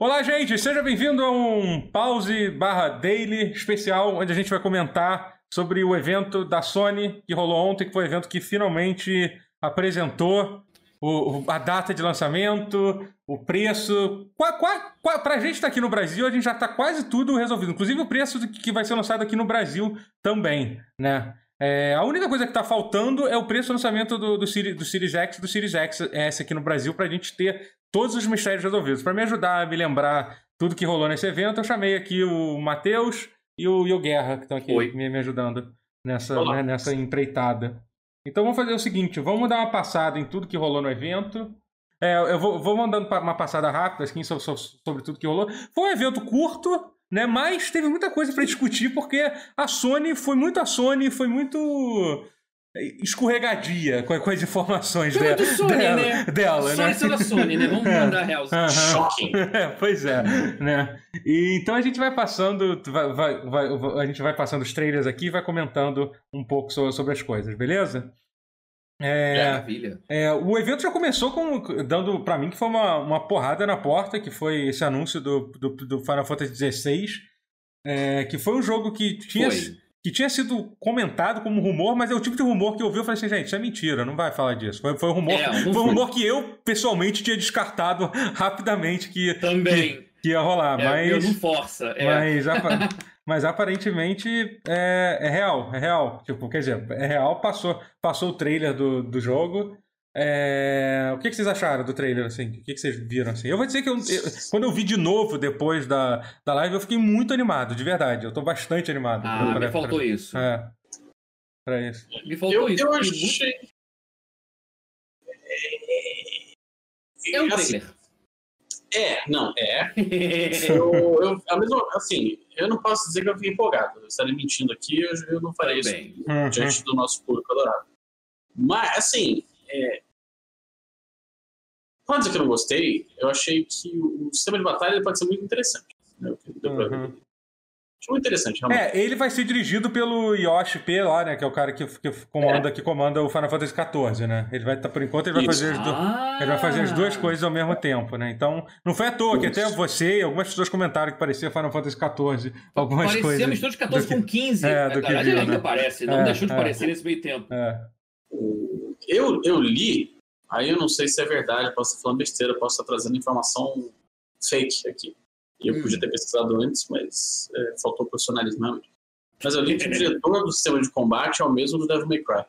Olá, gente, seja bem-vindo a um pause barra daily especial, onde a gente vai comentar sobre o evento da Sony que rolou ontem, que foi o evento que finalmente apresentou o, a data de lançamento, o preço. Para a gente estar tá aqui no Brasil, a gente já está quase tudo resolvido. Inclusive o preço que vai ser lançado aqui no Brasil também, né? É, a única coisa que está faltando é o preço do lançamento do, do, Siri, do Series X e do Series S aqui no Brasil para a gente ter todos os mistérios resolvidos. Para me ajudar a me lembrar tudo que rolou nesse evento, eu chamei aqui o Matheus e o, e o Guerra, que estão aqui me, me, ajudando nessa, né, nessa empreitada. Então vamos fazer o seguinte: vamos dar uma passada em tudo que rolou no evento. É, eu vou, vou mandando uma passada rápida assim, sobre, sobre tudo que rolou. Foi um evento curto, né? Mas teve muita coisa para discutir, porque a Sony foi muito a Sony, foi muito escorregadia com, com as informações de, Sony, dela, né? dela Sony né? sendo Sony, né? Vamos mandar real. Uhum. Shocking. É, pois é, né? E, então a gente vai passando, vai, vai, vai, a gente vai passando os trailers aqui e vai comentando um pouco sobre, sobre as coisas, beleza? É, Maravilha. É, o evento já começou com dando para mim que foi uma, uma porrada na porta, que foi esse anúncio do, do, do Final Fantasy XVI, é, que foi um jogo que tinha foi que tinha sido comentado como rumor, mas é o tipo de rumor que eu ouvi e falei assim, gente, isso é mentira, não vai falar disso. Foi, foi um rumor, é, foi um rumor que eu, pessoalmente, tinha descartado rapidamente que, Também. que, que ia rolar. É, mas, eu não força. É. Mas, mas aparentemente é, é real, é real. Tipo, quer dizer, é real, passou, passou o trailer do, do jogo. É... O que, que, vocês acharam do trailer, assim? O que, que, vocês viram, assim? Eu vou dizer que eu, eu, quando eu vi de novo depois da, da live, eu fiquei muito animado, de verdade. Eu tô bastante animado. Ah, pra, pra, me faltou pra, isso. É. Pra isso. Me faltou eu, isso. Eu achei... É um trailer. É, não, é. eu, eu, a mesma, assim, eu não posso dizer que eu fiquei empolgado. Eu estaria mentindo aqui, eu, eu não farei isso uhum. diante do nosso público adorado. Mas, assim, é, Pode dizer que eu não gostei, eu achei que o sistema de batalha pode ser muito interessante. Né? Deu pra uhum. Muito interessante, realmente. É, ele vai ser dirigido pelo Yoshi P lá, né? Que é o cara que, que comanda, é. que comanda o Final Fantasy XIV, né? Ele vai estar, tá, por enquanto, ele vai, fazer as ah. ele vai fazer as duas coisas ao mesmo tempo, né? Então, não foi à toa Isso. que até você e algumas pessoas comentaram que parecia Final Fantasy XIV. Algumas parecia coisas. Parecia mistura de 14 com 15. É, do Na que verdade, viu, ainda né? parece. Não é, deixou de é. parecer nesse meio tempo. É. Eu, eu li Aí eu não sei se é verdade, posso estar falando besteira, posso estar trazendo informação fake aqui. Eu Hum. podia ter pesquisado antes, mas é, faltou profissionalismo realmente. Mas eu li que o diretor do sistema de combate é o mesmo do Devil May Cry.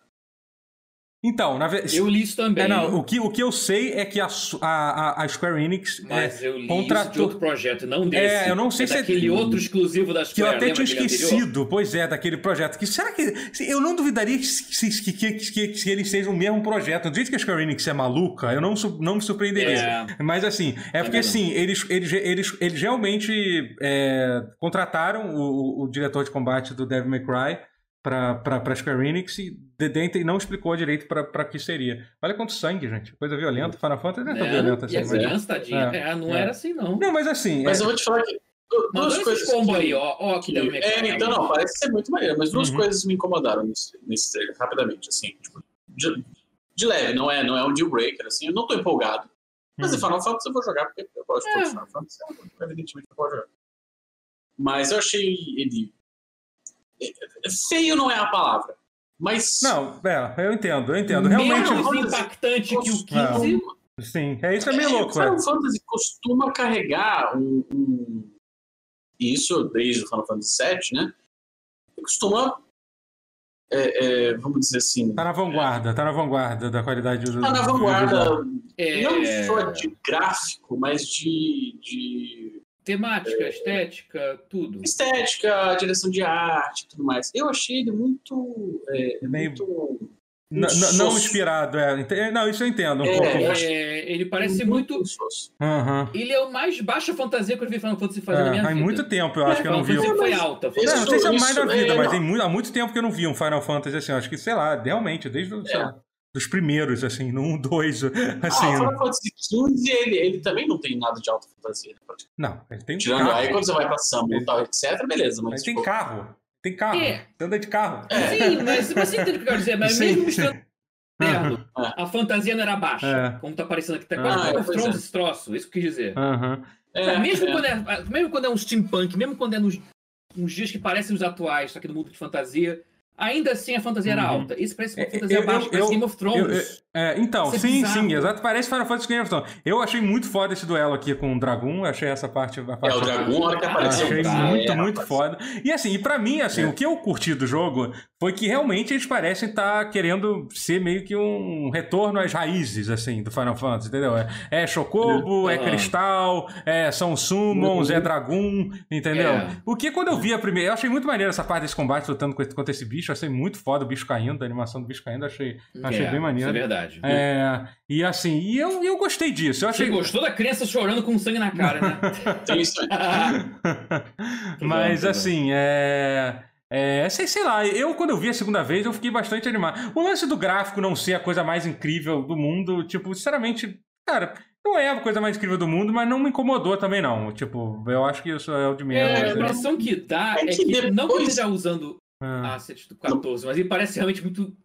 Então, na verdade. Eu li isso também. É, não, o, que, o que eu sei é que a, a, a Square Enix. Mas é, eu li contratou... isso de outro projeto, não desse. É, eu não sei é se é- daquele outro exclusivo da Que eu Square. até tinha esquecido, anterior? pois é, daquele projeto. Que será que. Eu não duvidaria que, que, que, que, que eles sejam o mesmo projeto. Do jeito que a Square Enix é maluca, eu não, não me surpreenderia. É. Mas assim, é porque assim, eles, eles, eles, eles realmente é, contrataram o, o diretor de combate do Devil May Cry pra Square Enix e de dentro e não explicou direito pra, pra que seria. Olha quanto sangue, gente. Coisa violenta. Final Fantasy não é tão É, violenta assim. a mas- criança, tadinha. É, É, não é. era assim, não. Não, mas assim. Mas é- eu vou te falar que du- duas coisas. esse combo que- aí, ó. Ó, que deu é, então não, parece ser muito maneiro, mas duas Uhum. coisas me incomodaram nesse, nesse trailer, rapidamente, assim, tipo, de, de leve, não é, não é um deal breaker, assim, eu não tô empolgado. Mas Uhum. em Final Fantasy eu vou jogar, porque eu gosto de É. os Final Fantasy, evidentemente eu vou jogar. Mas eu achei ele. Feio não é a palavra, mas. Não, é, eu entendo, eu entendo. Realmente. Menos impactante que o Costuma- 15. Sim, é isso é meio louco. Final É. Fantasy costuma carregar um, um- Isso desde o Final Fantasy VII, né? Costuma. é, é, vamos dizer assim. Tá na vanguarda, tá na vanguarda da qualidade do. Tá na vanguarda, É, não só de gráfico, mas de, de Temática, estética, tudo. estética, direção de arte e tudo mais. Eu achei ele muito. é, Meio- muito N- n- não inspirado, é. Ente- Não, isso eu entendo um É, pouco. É, ele parece muito. insosso. Aham. Ele é o mais baixa fantasia que eu vi Final Fantasy fazer na É, minha faz vida. muito tempo, eu acho que eu não vi. Fantasy Mas- foi alta. Isso- Não, não sei se é mais isso, da vida, é, mas não. tem muito, há muito tempo que eu não vi um Final Fantasy assim. Acho que, sei lá, realmente, desde o- sei É. lá, dos primeiros, assim, no 1, 2, assim. ah, o Final Fantasy XV, ele, ele também não tem nada de alta fantasia. né? Não, ele tem Tirando carro. aí quando você vai pra samba Ele- e tal, etc, beleza. Mas tem tipo, carro. Tem carro. É. Você anda de carro. Sim, mas você entende o que eu quero dizer. Mas Sim. mesmo misturando terno, É. a fantasia não era baixa. É. Como tá aparecendo aqui. Tá Ah, quase é, Game of é. esse troço. Isso que eu quis dizer. É, mesmo, é. Quando é, mesmo quando é um steampunk, mesmo quando é nos, nos dias que parecem os atuais, só que no mundo de fantasia, Ainda assim a fantasia era uhum. alta. Isso parece uma é, fantasia eu, baixa, eu, parece eu, Game of Thrones. É, então, Isso sim, é sim, exato. Parece Final Fantasy Game of Thrones. Eu achei muito foda esse duelo aqui com o Dragon. Achei essa parte. A parte é, o Dragon, a hora que apareceu. Achei tá, muito, é, muito foda. E assim, e pra mim, assim, é. o que eu curti do jogo foi que realmente eles parecem estar tá querendo ser meio que um retorno às raízes, assim, do Final Fantasy, entendeu? É, é Chocobo, é Cristal, é, são Summons, uhum. é Dragon, entendeu? É. O que quando eu vi a primeira. Eu achei muito maneiro essa parte desse combate lutando contra esse bicho. Achei muito foda bicho caindo, a animação do bicho caindo, achei, achei é, bem maneiro. Isso é verdade. É, e assim, e eu, eu gostei disso. Eu achei... Você gostou da criança chorando com sangue na cara, né? Tem isso Mas assim, é. É, sei, sei lá, eu quando eu vi a segunda vez eu fiquei bastante animado. O lance do gráfico não ser a coisa mais incrível do mundo, tipo, sinceramente, cara, não é a coisa mais incrível do mundo, mas não me incomodou também não. Tipo, eu acho que isso é o de menos. É, a impressão que dá é, é que, depois... não que ele esteja usando ah. asset do 14, mas ele parece realmente muito.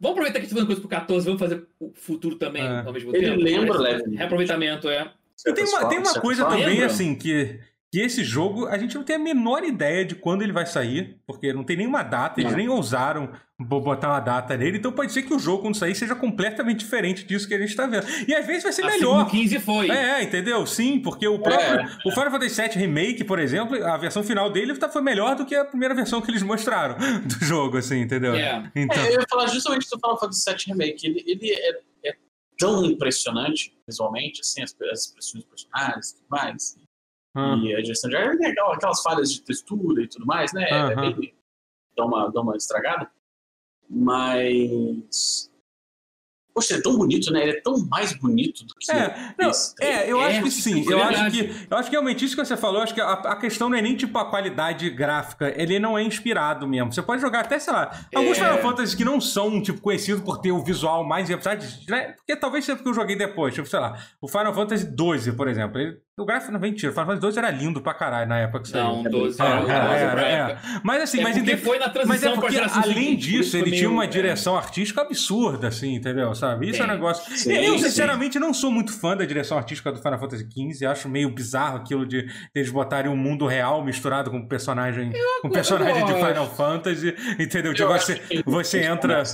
Vamos aproveitar que a gente tá fazendo coisa pro 14, vamos fazer o futuro também ah. ao mesmo ele tempo. Ele lembra, leve. Reaproveitamento, é. E tem uma, tem uma coisa também, lembra? assim, que que esse jogo a gente não tem a menor ideia de quando ele vai sair, porque não tem nenhuma data, eles não. nem ousaram botar uma data nele, então pode ser que o jogo, quando sair, seja completamente diferente disso que a gente está vendo. E às vezes vai ser assim melhor. 15 foi. É, entendeu? Sim, porque o próprio. É. O Final Fantasy VII Remake, por exemplo, a versão final dele tá, foi melhor do que a primeira versão que eles mostraram do jogo, assim, entendeu? É. Então... É, eu ia falar justamente do Final Fantasy VII Remake. Ele, ele é, é tão impressionante visualmente, assim, as, as expressões dos personagens e tudo mais Hum. E a direção de arte é legal, aquelas falhas de textura e tudo mais, né? Uhum. É bem. dá uma, dá uma estragada. Mas. Poxa, é tão bonito, né? Ele é tão mais bonito do que. É, não, é eu é, acho que sim. Eu acho que, eu acho que realmente isso que você falou, acho que a, a, questão não é nem tipo a qualidade gráfica, ele não é inspirado mesmo. Você pode jogar até, sei lá, alguns é... Final Fantasy que não são, tipo, conhecidos por ter o visual mais. Né? Porque talvez seja porque eu joguei depois. Tipo, sei lá, o Final Fantasy XII, por exemplo. Ele o gráfico não vem tiro. Final Fantasy 12 era lindo pra caralho na época que saiu. Não, 12 é, era, era, era, Mas assim, é mas, porque foi na transição mas é porque, além disso, ele tinha uma é. direção artística absurda, assim, entendeu? Sabe? Isso é, um negócio. Sim, eu, sinceramente, sim. não sou muito fã da direção artística do Final Fantasy XV. Acho meio bizarro aquilo de eles botarem um mundo real misturado com personagem, com personagem de Final Fantasy, entendeu? Tipo, você, você entra.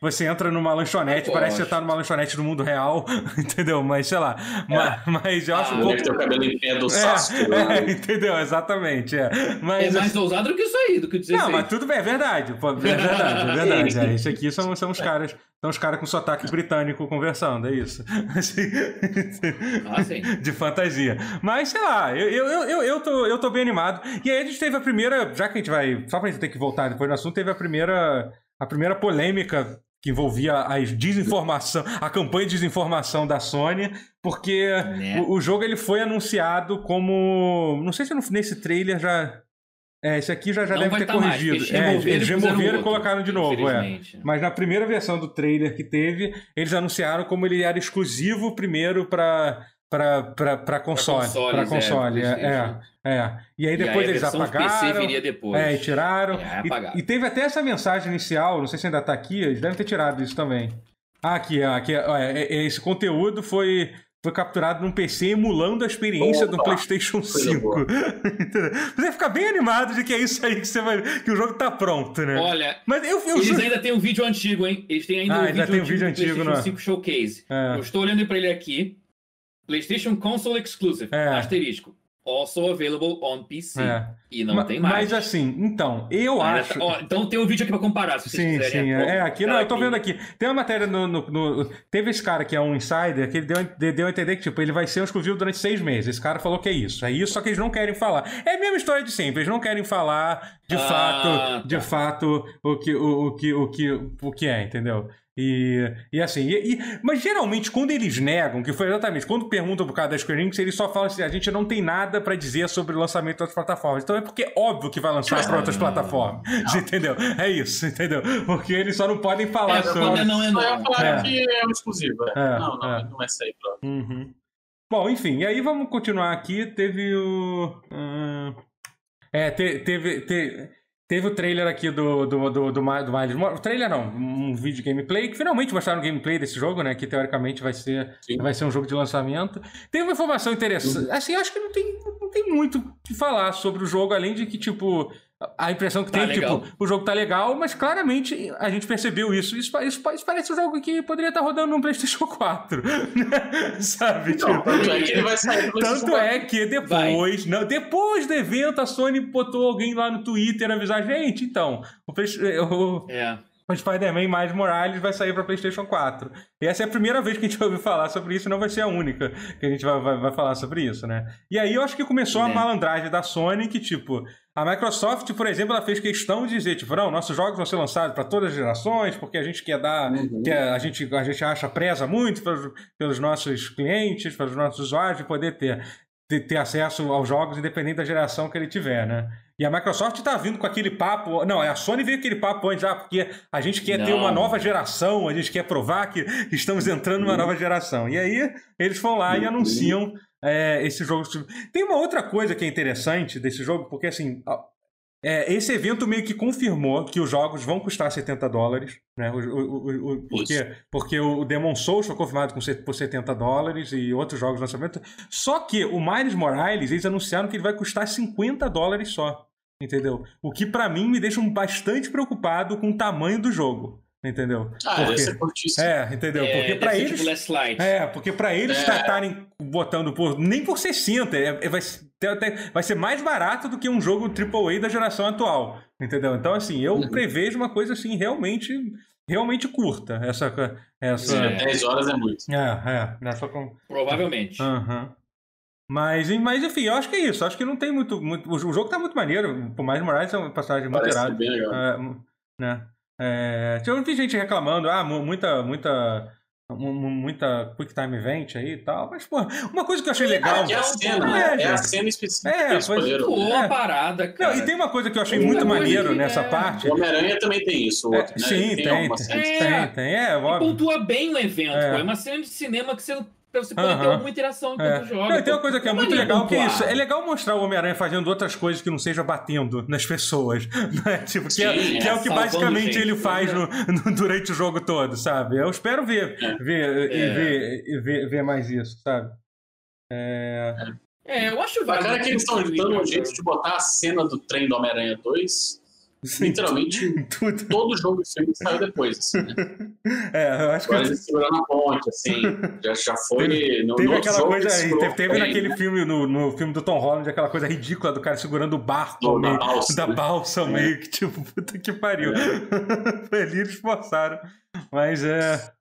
Você entra numa lanchonete, parece que você tá numa lanchonete do mundo real, entendeu? Mas sei lá. É. Mas, mas, eu acho ah, pouco. Deve o cabelo em pé do é, Sasuke. Né? É, entendeu? Exatamente. É. Mas, é mais ousado do que isso aí, do que dizer Não, mas tudo bem, é verdade. Pô, é verdade, é verdade. é, isso aqui são, são os caras. São os caras com sotaque britânico conversando, é isso. Assim, ah, sim. De fantasia. Mas, sei lá, eu, eu, eu, eu, tô, eu tô bem animado. E aí a gente teve a primeira. Já que a gente vai. Só pra gente ter que voltar depois no assunto, teve a primeira. A primeira polêmica que envolvia a desinformação, a campanha de desinformação da Sony, porque né? o, o, jogo ele foi anunciado como, não sei se nesse trailer já é, esse aqui já, já deve ter tá corrigido. Mais, é, eles removeram e colocaram de novo, é. Mas na primeira versão do trailer que teve, eles anunciaram como ele era exclusivo primeiro para para console. Para console, é, é, é, E aí depois e aí eles apagaram. PC viria depois. É, e tiraram. É, e, e, teve até essa mensagem inicial, não sei se ainda está aqui, eles devem ter tirado isso também. Ah, aqui, aqui é, é, esse conteúdo foi, foi capturado num PC emulando a experiência Opa, do PlayStation 5. você vai ficar bem animado de que é isso aí que você vai. que o jogo tá pronto, né? Olha, Mas eu, eu eles ainda têm um vídeo antigo, hein? Eles têm ainda ah, um, ainda vídeo, um vídeo antigo, do PlayStation 5 Showcase. É. Eu estou olhando para ele aqui. PlayStation Console Exclusive, é. asterisco. Also available on PC. É. E não Ma tem mais. Mas assim, então, eu acho. Ó, então tem um vídeo aqui pra comparar, se vocês sim, quiserem. Sim, é, é aqui, não, eu tô vendo aqui. Tem uma matéria no, no, no, Teve esse cara que é um insider, que ele deu, deu a entender que, tipo, ele vai ser um exclusivo durante seis meses. Esse cara falou que é isso. É isso, só que eles não querem falar. É a mesma história de sempre, eles não querem falar de ah, fato, tá. de fato, o que, o, o, que, o, que, o que é, entendeu? E, e assim, e, e, mas geralmente quando eles negam, que foi exatamente quando perguntam por causa da Square Enix, eles só falam assim: a gente não tem nada para dizer sobre o lançamento de outras plataformas. Então é porque é óbvio que vai lançar para outras plataformas. Entendeu? É isso, entendeu? Porque eles só não podem falar é, sobre. Quando não é não. É. que é um exclusivo. É. é não, não, é. não é sair pra. Uhum. Bom, enfim, e aí vamos continuar aqui. Teve o. Uh, é, te, teve. Te, Teve o trailer aqui do, do, do, do, do Miles Morales. Trailer não, um vídeo de gameplay, que finalmente mostraram o gameplay desse jogo, né? Que teoricamente vai ser, vai ser um jogo de lançamento. Tem uma informação interessante. Assim, eu acho que não tem, não tem muito o que falar sobre o jogo, além de que, tipo, a impressão que tá tem, legal. tipo, o jogo tá legal, mas claramente a gente percebeu isso. Isso, isso, isso parece um jogo que poderia estar tá rodando no PlayStation 4. Né? Sabe? Não, tipo, tanto é que ele vai sair Tanto é que depois, não, depois do evento, a Sony botou alguém lá no Twitter avisar, gente, então, o, o, é. O Spider-Man mais Morales vai sair para PlayStation 4. E essa é a primeira vez que a gente ouviu falar sobre isso, não vai ser a única que a gente vai, vai, vai falar sobre isso, né? E aí eu acho que começou é. a malandragem da Sony, que, tipo, a Microsoft, por exemplo, ela fez questão de dizer, tipo, não, nossos jogos vão ser lançados para todas as gerações, porque a gente quer dar, uhum. quer, a, gente, a gente acha, preza muito pelos, pelos nossos clientes, pelos nossos usuários, de poder ter, ter, ter, acesso aos jogos independente da geração que ele tiver, né? E a Microsoft está vindo com aquele papo. Não, a Sony veio com aquele papo antes, ah, porque a gente quer não. ter uma nova geração, a gente quer provar que estamos entrando numa uhum. nova geração. E aí eles vão lá e uhum. anunciam é, esse jogo. Tem uma outra coisa que é interessante desse jogo, porque assim. É, esse evento meio que confirmou que os jogos vão custar 70 dólares, né? O, o, o, porque, porque o Demon Souls foi confirmado com, por 70 dólares e outros jogos de lançamento. Só que o Miles Morales, eles anunciaram que ele vai custar 50 dólares só. Entendeu? O que para mim me deixa bastante preocupado com o tamanho do jogo. Entendeu? Ah, porque, é, entendeu? É, porque para eles. Tipo é, porque para eles estarem é. botando por nem por 60, é, é, vai, vai ser mais barato do que um jogo AAA da geração atual. Entendeu? Então, assim, eu uhum. prevejo uma coisa assim realmente realmente curta. Essa. essa... É, 10 horas é muito. É, é. Nessa... Provavelmente. Uhum. Mas, mas, enfim, eu acho que é isso. Acho que não tem muito. muito... O jogo tá muito maneiro. Por mais Moraes é uma passagem muito irada. É, né? É, eu vi gente reclamando, ah, muita, muita, muita Quick Time Event aí e tal, mas, pô, uma coisa que eu achei legal. É, a cena, é, é a cena específica. É, pois, é. a parada, cara. Não, e tem uma coisa que eu achei muito maneiro nessa é. parte. O Homem-Aranha também tem isso, outro, é, né? Sim, tem, tem, tem, tem, tem, é, pontua bem o evento, é. é uma cena de cinema que você Pra você poder ter alguma interação enquanto é. joga. Não, tem uma coisa que é, muito legal, que é isso. É legal mostrar o Homem-Aranha fazendo outras coisas que não seja batendo nas pessoas. Né? Tipo, que, é, Sim, é, que é, o que basicamente gente, ele faz no, no, durante o jogo todo, sabe? Eu espero ver, é. ver, e ver, ver, ver mais isso, sabe? É, é eu acho válido. A cara que eles estão dando um jeito de botar a cena do trem do Homem-Aranha 2 Literalmente, tudo. todo jogo de filme saiu depois, assim, né? É, eu acho Agora que. Ele segurando a ponte, assim. Já, já foi. Teve, no, teve aquela coisa. Teve, teve naquele filme, no, no filme do Tom Holland, aquela coisa ridícula do cara segurando o barco no, meio, da balsa, da balsa é. meio que, tipo, puta que pariu. É. Ali eles forçaram. Mas é.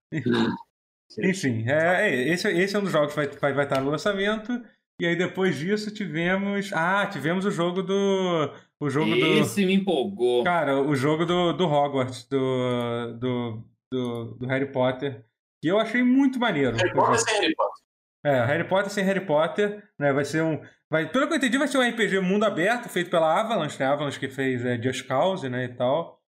Enfim, é, é, esse, esse é um dos jogos que vai, vai, vai estar no lançamento. E aí depois disso tivemos. Ah, tivemos o jogo do o jogo Esse do... me empolgou. Cara, o jogo do, do Hogwarts, do, do, do, do Harry Potter, que eu achei muito maneiro. Harry Potter sem Harry Potter. É, Harry Potter sem Harry Potter, né? Vai ser um. Vai, pelo que eu entendi, vai ser um RPG mundo aberto, feito pela Avalanche, né? A Avalanche que fez é, Just Cause, né? E tal.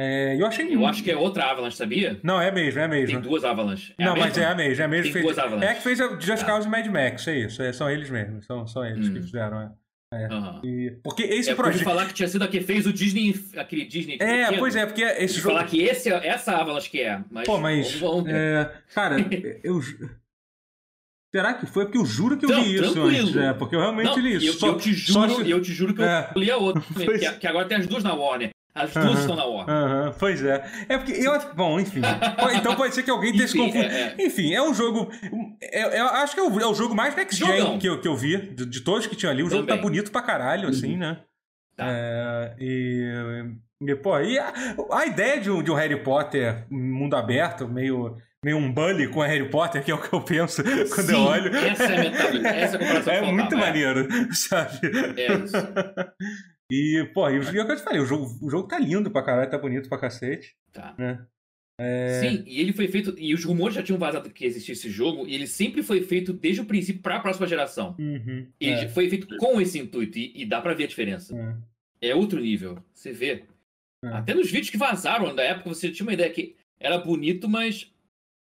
É, eu achei Eu acho que é outra Avalanche, sabia? Não, é mesmo, é mesmo. Tem duas Avalanche. É não, mas é a mesma, é a mesma. Tem fez, duas Avalanche. É que fez Just Cause e Mad Max, é isso. É, são eles mesmos, são, são eles hum. que fizeram, é. É. Uhum. E, porque esse é, projeto. falar que tinha sido a que fez o Disney, aquele Disney. É, pequeno. pois é, porque esse jogo. falar que esse, essa Avalanche que é. Mas, Pô, mas. Vamos, vamos... É, cara, eu. Será que foi? Porque eu juro que eu Não, li isso tranquilo. antes. É, porque eu realmente Não, li isso. Eu, só, eu te juro, se... eu te juro que eu é. li a outra. que, que, agora tem as duas na Warner. As duas uhum, estão na Warner. Uhum, pois é. É porque eu. Bom, enfim. então pode ser que alguém tenha se confundido. É, é. Enfim, é um jogo. É, eu acho que é o, é o jogo mais next gen que eu, que eu vi, de, de, todos que tinham ali. O Também. jogo tá bonito pra caralho, assim, uhum. né? Tá. É, e. E, pô, e a, a ideia de um, de um Harry Potter mundo aberto, meio meio um bully com a Harry Potter, que é o que eu penso quando Sim, eu olho. Essa é a metade, essa é, a é muito maneiro, sabe? É isso. E, pô, e o, é o que eu te falei, o jogo, o jogo tá lindo pra caralho, tá bonito pra cacete. Tá. Né? É... Sim, e ele foi feito. E os rumores já tinham vazado que existia esse jogo, e ele sempre foi feito desde o princípio para a próxima geração. Uhum, ele é. foi feito com esse intuito, e, e dá para ver a diferença. É. é. outro nível, você vê. É. Até nos vídeos que vazaram da época, você tinha uma ideia que era bonito, mas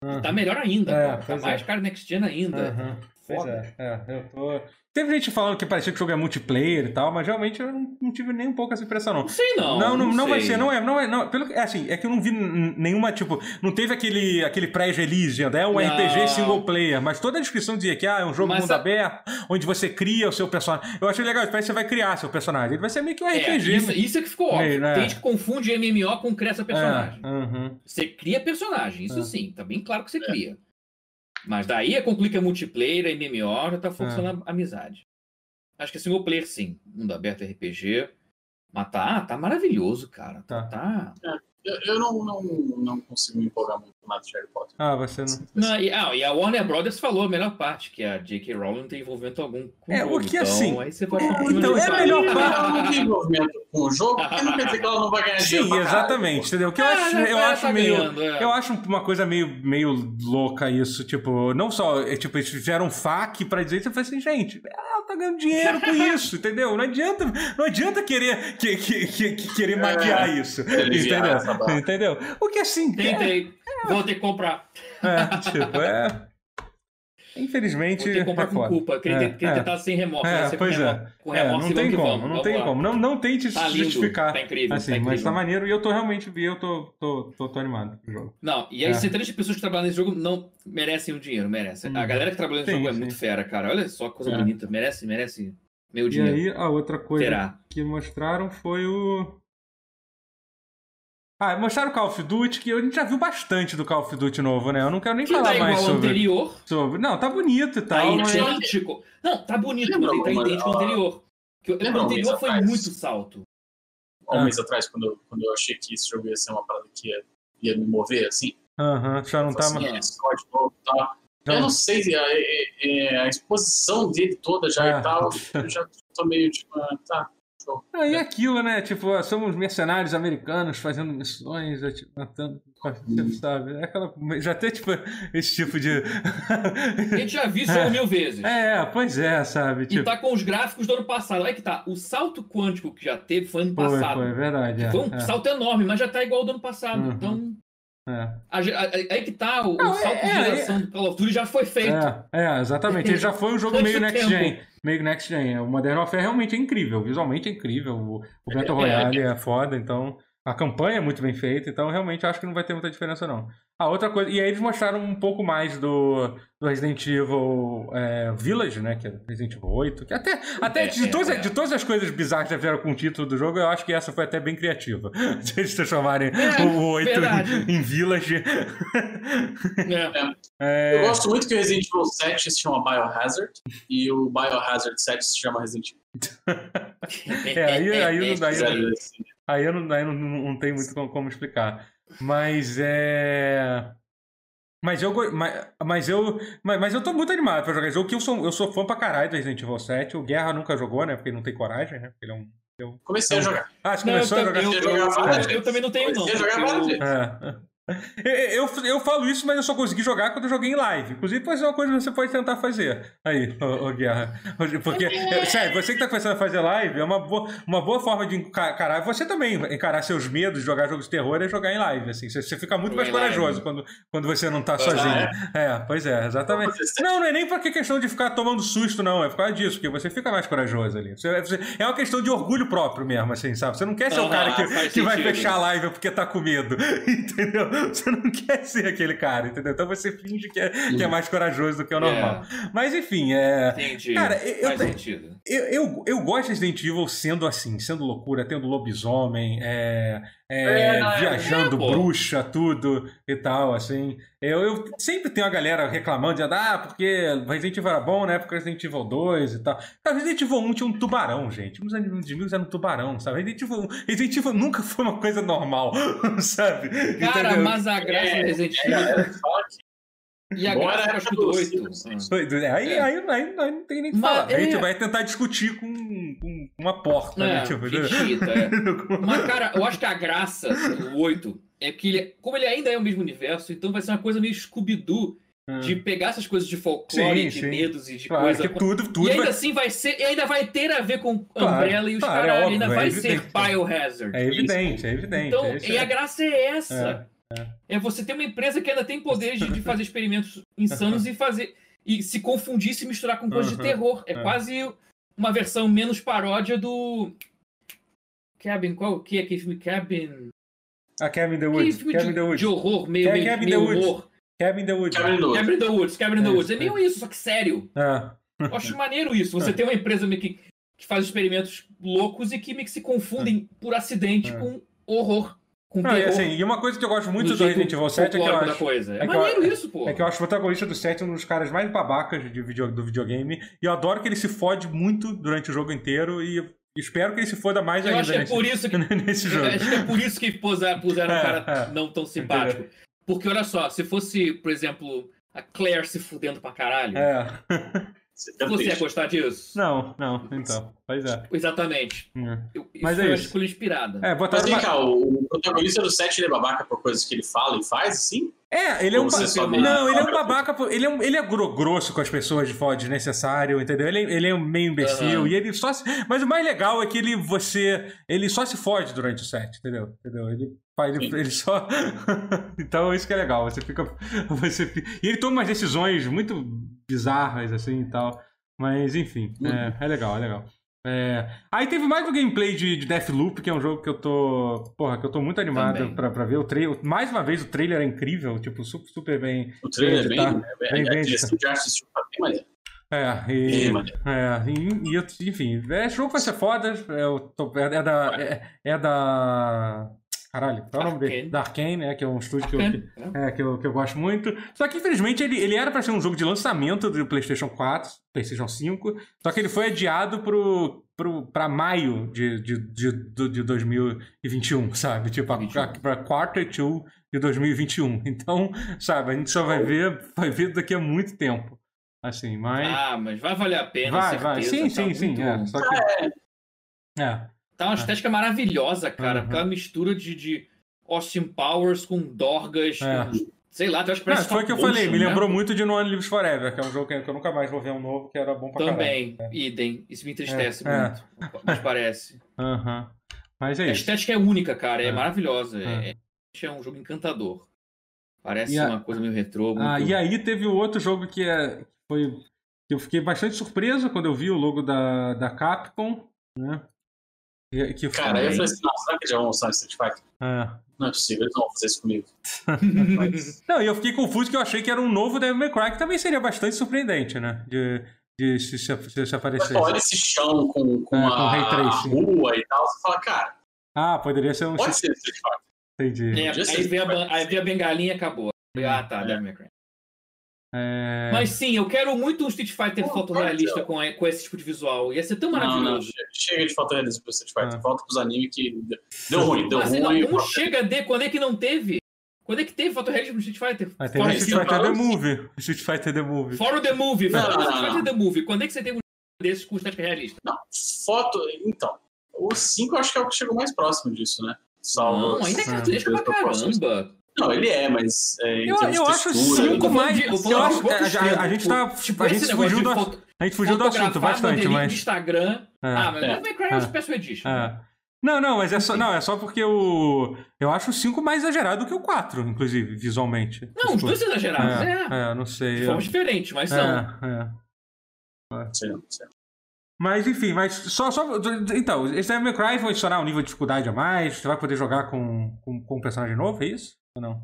uhum. tá melhor ainda. É, tá mais é. cara next gen ainda. foda. Pois é, é, eu tô. Teve gente falando que parecia que o jogo é multiplayer e tal, mas realmente eu não, não tive nem um pouco essa impressão, não. Não sei, não. Não, não, não, não vai ser, não é, não é, não. Pelo, é assim, é que eu não vi nenhuma, tipo, não teve aquele, aquele pré-release, é um não. RPG single player, mas toda a descrição dizia que ah, é um jogo mas mundo a... aberto, onde você cria o seu personagem. Eu achei legal, parece que você vai criar seu personagem. Ele vai ser meio que um é, RPG. Isso, isso é que ficou óbvio. Né? Tem gente que confunde MMO com criar seu personagem. É, uhum. Você cria personagem, isso é. sim, tá bem claro que você cria. Mas daí a complica multiplayer, MMO, já tá funcionando é. amizade. Acho que é single player, sim. Mundo aberto RPG. Mas tá, tá maravilhoso, cara. Tá. tá... É, eu, eu não, não, não consigo me empolgar muito nada de Harry Potter. Ah, você não. não e, ah, e a Warner Brothers falou a melhor parte, que a J.K. Rowling não tem envolvimento algum com é, o jogo. É, porque assim. Aí você pode é, então, é a melhor parte. Ela não tem envolvimento com o jogo, porque não quer dizer que ela não vai ganhar dinheiro. Sim, exatamente, entendeu? Que eu ah, acho, eu acho tá meio. Ganhando, é. Eu acho uma coisa meio, meio louca isso. Tipo, não só. É, tipo, eles fizeram um FAQ pra dizer isso. Eu falei assim, gente, ela tá ganhando dinheiro com isso, entendeu? Não adianta, não adianta querer, que, que, que, que querer é, maquiar isso. Entendeu? Entendeu? O que assim. Tentei. É... Vou ter que comprar. É, tipo, é. Infelizmente. Vou ter que comprar é com culpa. Queria, é, queria é. tentar sem remorso. É, né? pois é. Com remorso é, não tem como, vamos, não tem como. Não, não tente tá lindo, justificar. Tá incrível. Assim, tá incrível. Mas tá maneiro e eu tô realmente. Eu tô, tô, tô, tô animado pro jogo. Não, e as centenas de pessoas que trabalham nesse jogo não merecem o dinheiro, merecem. Hum. A galera que trabalha nesse sim, jogo é sim. muito fera, cara. Olha só que coisa bonita. Merece, merece meu dinheiro. E aí, a outra coisa Terá. que mostraram foi o. Ah, mostraram o Call of Duty, que a gente já viu bastante do Call of Duty novo, né? Eu não quero nem que falar tá mais sobre. anterior. sobre. Não, tá bonito e tal. Tá mas... idêntico. Não, tá bonito, mas ele tá idêntico ao anterior. o anterior foi muito salto. Um ah. mês atrás, quando eu, quando eu achei que esse jogo ia ser uma parada que ia, ia me mover, assim. Aham, já não tá mais. Assim, novo, tá. Eu não sei, a, a, a, exposição dele toda já é. e tal, eu já tô meio tipo, ah, tá. Ah, e aquilo, né? Tipo, somos mercenários americanos fazendo missões, é, tipo, matando. Você sabe? É aquela, já tem, tipo, esse tipo de. A gente já viu isso é. mil vezes. É, pois é, sabe? Tipo... E tá com os gráficos do ano passado. Olha que tá. O salto quântico que já teve foi ano foi, passado. Foi, verdade. É, foi um é. salto enorme, mas já tá igual ao do ano passado. Uhum. Então. É. Aí que tá, o, Não, o salto é, de geração é, do Call of Duty já foi feito. É, exatamente. Ele já foi um jogo meio next gen. Meio next gen. O Modern Warfare realmente é incrível, visualmente é incrível. O, o Battle Royale é foda, então a campanha é muito bem feita, então realmente acho que não vai ter muita diferença, não. A outra coisa. E aí eles mostraram um pouco mais do, do Resident Evil é, Village, né? Que é Resident Evil 8. Que até, até é, de, é, todas, é. de todas as coisas bizarras que já fizeram com o título do jogo, eu acho que essa foi até bem criativa. Se eles transformarem é, o 8 em, em, Village. É. Eu gosto muito que o Resident Evil 7 se chama Biohazard e o Biohazard 7 se chama Resident Evil. é, aí, aí, aí, aí, aí, aí eu não, aí não, não tem muito como, como explicar. Mas é. Mas eu, mas, mas eu, mas, mas, eu tô muito animado pra jogar esse jogo, que eu sou, eu sou fã pra caralho do Resident Evil 7. O Guerra nunca jogou, né? Porque ele não tem coragem, né? Porque ele é um. Eu... Comecei a jogar. Ah, você começou não, a jogar? Eu, eu, eu, eu, também não tenho, não. Comecei a jogar várias vezes. É. Eu, eu falo isso, mas eu só consegui jogar quando eu joguei em live. Inclusive, pode ser uma coisa que você pode tentar fazer. Aí, ô, ô Guerra. Porque, é, sério, você que tá começando a fazer live, é uma boa, uma boa forma de encarar. Você também encarar seus medos de jogar jogos de terror é jogar em live. Assim. Você, você fica muito mais corajoso quando, quando você não tá sozinho. É? é? pois é, exatamente. Não, não é nem porque questão de ficar tomando susto, não. É por causa disso, porque você fica mais corajoso ali. Você, você, é uma questão de orgulho próprio mesmo, assim, sabe? Você não quer ser o cara que, que vai fechar a live porque tá com medo. Entendeu? Você não quer ser aquele cara, entendeu? Então você finge que é, que é mais corajoso do que o normal. É. Mas enfim, é. Entendi. Cara, eu, Faz eu, sentido. Eu, eu, eu, gosto de Resident Evil sendo assim, sendo loucura, tendo lobisomem, é, é, é viajando, é, bruxa, tudo e tal, assim. Eu, eu sempre tenho a galera reclamando, dizendo, ah, porque Resident Evil era bom, né? Porque Resident Evil 2 e tal. Cara, Resident Evil 1 tinha um tubarão, gente. Uns anos de mil era um tubarão, sabe? Resident Evil, Resident Evil nunca foi uma coisa normal, sabe? Cara, Entendeu? mas a graça é, Resident Evil. É, e a Bora graça acho que do 8. Aí, é. aí, aí, aí, não tem nem que falar. A gente é. vai tentar discutir com, com uma porta, né, é, né? Tipo, é. Mas, cara, eu acho que a graça do 8 é que, ele, como ele ainda é o mesmo universo, então vai ser uma coisa meio Scooby-Doo. Hum. De pegar essas coisas de folclore, sim, de sim. medos e de claro, coisa. tudo, tudo e ainda vai... assim vai ser. E ainda vai ter a ver com claro, Umbrella e os claro, caras. É ainda vai ser Biohazard. É evidente, é evidente. Então, é e a graça é essa. É. É. é você ter uma empresa que ainda tem poder de, de fazer experimentos insanos e fazer. e se confundir se misturar com coisa de terror. É, quase uma versão menos paródia do. Cabin, qual que é aquele filme? Cabin. A Cabin the Woods. Cabin Cabin de, the Woods. de horror, meio, meio, Cabin meio the Woods. humor. Cabin the Woods. Cabin in the Woods. Cabin in the Woods, Cabin in the É, Woods. É é. meio isso, só que sério. É. Eu acho maneiro isso. Você tem uma empresa meio que, que faz experimentos loucos e que meio que se confundem por acidente É. com horror. Com Não, e, assim, e uma coisa que eu gosto muito do Resident Evil 7 é que eu acho. coisa. É, é que eu- maneiro isso, pô. É que eu acho o protagonista do 7 um dos caras mais babacas de video- do videogame. E eu adoro que ele se fode muito durante o jogo inteiro. E espero que ele se foda mais Eu ainda acho que é nesse, por isso que nesse Eu jogo. acho que é por isso que puseram, puseram um É, cara é. não tão simpático. Porque olha só, se fosse, por exemplo, a Claire se fudendo pra caralho, É. Você ia gostar disso? Não, não, então. Pois é. Exatamente. É. Eu, Mas é uma isso. escolha inspirada. É, Mas botaram vem uma... cá, o, o protagonista do set ele é babaca por coisas que ele fala e faz, assim? É, ele é um ba- Não, ele é um babaca. por- Ele é, um... ele é gro- grosso com as pessoas de forma desnecessário, entendeu? Ele, é- ele é um meio imbecil. Aham. E ele só se... Mas o mais legal é que ele você. Ele só se fode durante o set, entendeu? entendeu? Ele, ele, ele só. então isso que é legal. Você fica. Você... E ele toma umas decisões muito bizarras, assim e tal. Mas enfim, Uhum. é, é legal, é legal. É, Aí teve mais um gameplay de, de Deathloop, que é um jogo que eu tô. Porra, que eu tô muito animado pra, pra ver. O trailer. Mais uma vez, o trailer é incrível, tipo, super, super bem. O trailer é bem. Tá. é Bem, bem, bem tá bem. É, e. É, e, e enfim, esse jogo vai ser foda. É, eu tô- é- é da. É, é da. Caralho, qual é o nome dele? Da Arkane, né? Que é um estúdio que eu, né? é, que, eu, que eu gosto muito. Só que, infelizmente, ele, ele era pra ser um jogo de lançamento do PlayStation 4, PlayStation 5. Só que ele foi adiado pro, pro, pra maio de, de, de, de 2021, sabe? Tipo, a, 21. a, pra quarter 2 de 2021. Então, sabe, a gente só vai ver, vai ver daqui a muito tempo. Assim, mas. Ah, mas vai valer a pena, vai, vai. certeza. Sim, tá sim, sim. muito É, só que. É. Tá uma estética maravilhosa, cara. Uhum. Aquela mistura de, de Austin Powers com Dorgas, É. com, sei lá, eu acho que Não, parece foi o que eu falei, me né? lembrou muito de No One Lives Forever, que é um jogo que eu nunca mais vou ver um novo, que era bom pra Também, idem. Isso me entristece É, é. muito. Mas parece. caralho. Aham. Mas é A isso. estética é única, cara. É, É. maravilhosa. É. É, é um jogo encantador. Parece a- uma coisa meio retrô. Muito... Ah, e aí teve o outro jogo que é, foi. eu fiquei bastante surpreso quando eu vi o logo da, da Capcom, né? Que Cara, aí eu falei assim, não, será que eles já vão lançar Street Fighter? É. Não é possível, eles não vão fazer isso comigo. Não, e eu fiquei confuso porque eu achei que era um novo Devil May Cry, que também seria bastante surpreendente, né? De, de se, se, se, mas pô, olha esse chão com, com, É, com a, tracing. rua e tal, você fala, cara, Ah, poderia ser um. pode ser Street Fighter. Entendi. É, aí, veio a, aí veio a bengalinha e acabou. Ah, tá, É. Devil May Cry. É... Mas sim, eu quero muito um Street Fighter Pô, fotorrealista com, com esse tipo de visual. Ia ser tão Não, não, maravilhoso. chega- de fotorrealismo pro Street Fighter. Ah. Volta pros animes que deu, ruim, deu Mas ruim. não, chega de. Quando é que não teve? Quando é que teve fotorrealismo no Street Fighter? Mas tem Fora, o esse- Street Fighter The Movie. Street Fighter The Movie. fora o The Movie. Não, não, Street não, Fighter não. The Movie. Quando é que você teve um desses com estética realista? Não, foto. Então, o 5 eu acho que é o que chegou mais próximo disso, né? Salvo. Não, ainda é Ah, cartunesco pra caramba. Não, ele é, mas. É, em Eu, eu de acho textura, cinco Eu mais. de- eu Eu acho a, outro a- a gente tá. Tipo, a gente fugiu do, foto- a gente fugiu do assunto bastante, mas. Instagram. É. Ah, mas É. Devil May Cry é É. um Special Edition. É. Não, não, mas é só, não, é só porque o. Eu acho o 5 mais exagerado do que o 4, inclusive, visualmente. Não, os dois exagerados. É, É, é, não sei. de eu- formas diferentes, mas são. É, é. Mas enfim, mas só. só então, esse Devil May Cry vai adicionar um nível de dificuldade a mais? Você vai poder jogar com, com, com um personagem novo, é isso? Não?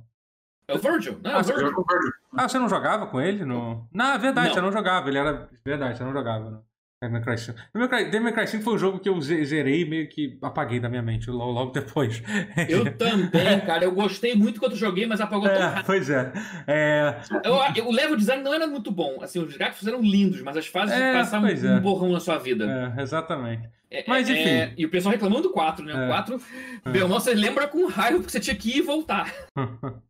É o Virgil. Não, é Ah, o você Virgil. Concordo. Ah, você não jogava com ele? No... Não, é verdade, Não. você não jogava. Ele era. Verdade, você não jogava. Devil May Cry 5. Devil May Cry- Devil May Cry 5 foi um jogo que eu ze- zerei e meio que apaguei da minha mente logo, logo depois. Eu também, cara. Eu gostei muito quando joguei, mas apagou tão É, rápido. pois é. é. Eu- eu- o level design não era muito bom. Assim, os gráficos eram lindos, mas as fases É, passavam um é. borrão na sua vida. É, exatamente. É, Mas, é, enfim. é, e o pessoal reclamando do 4, né? O 4, meu irmão, você lembra com raiva porque você tinha que ir e voltar.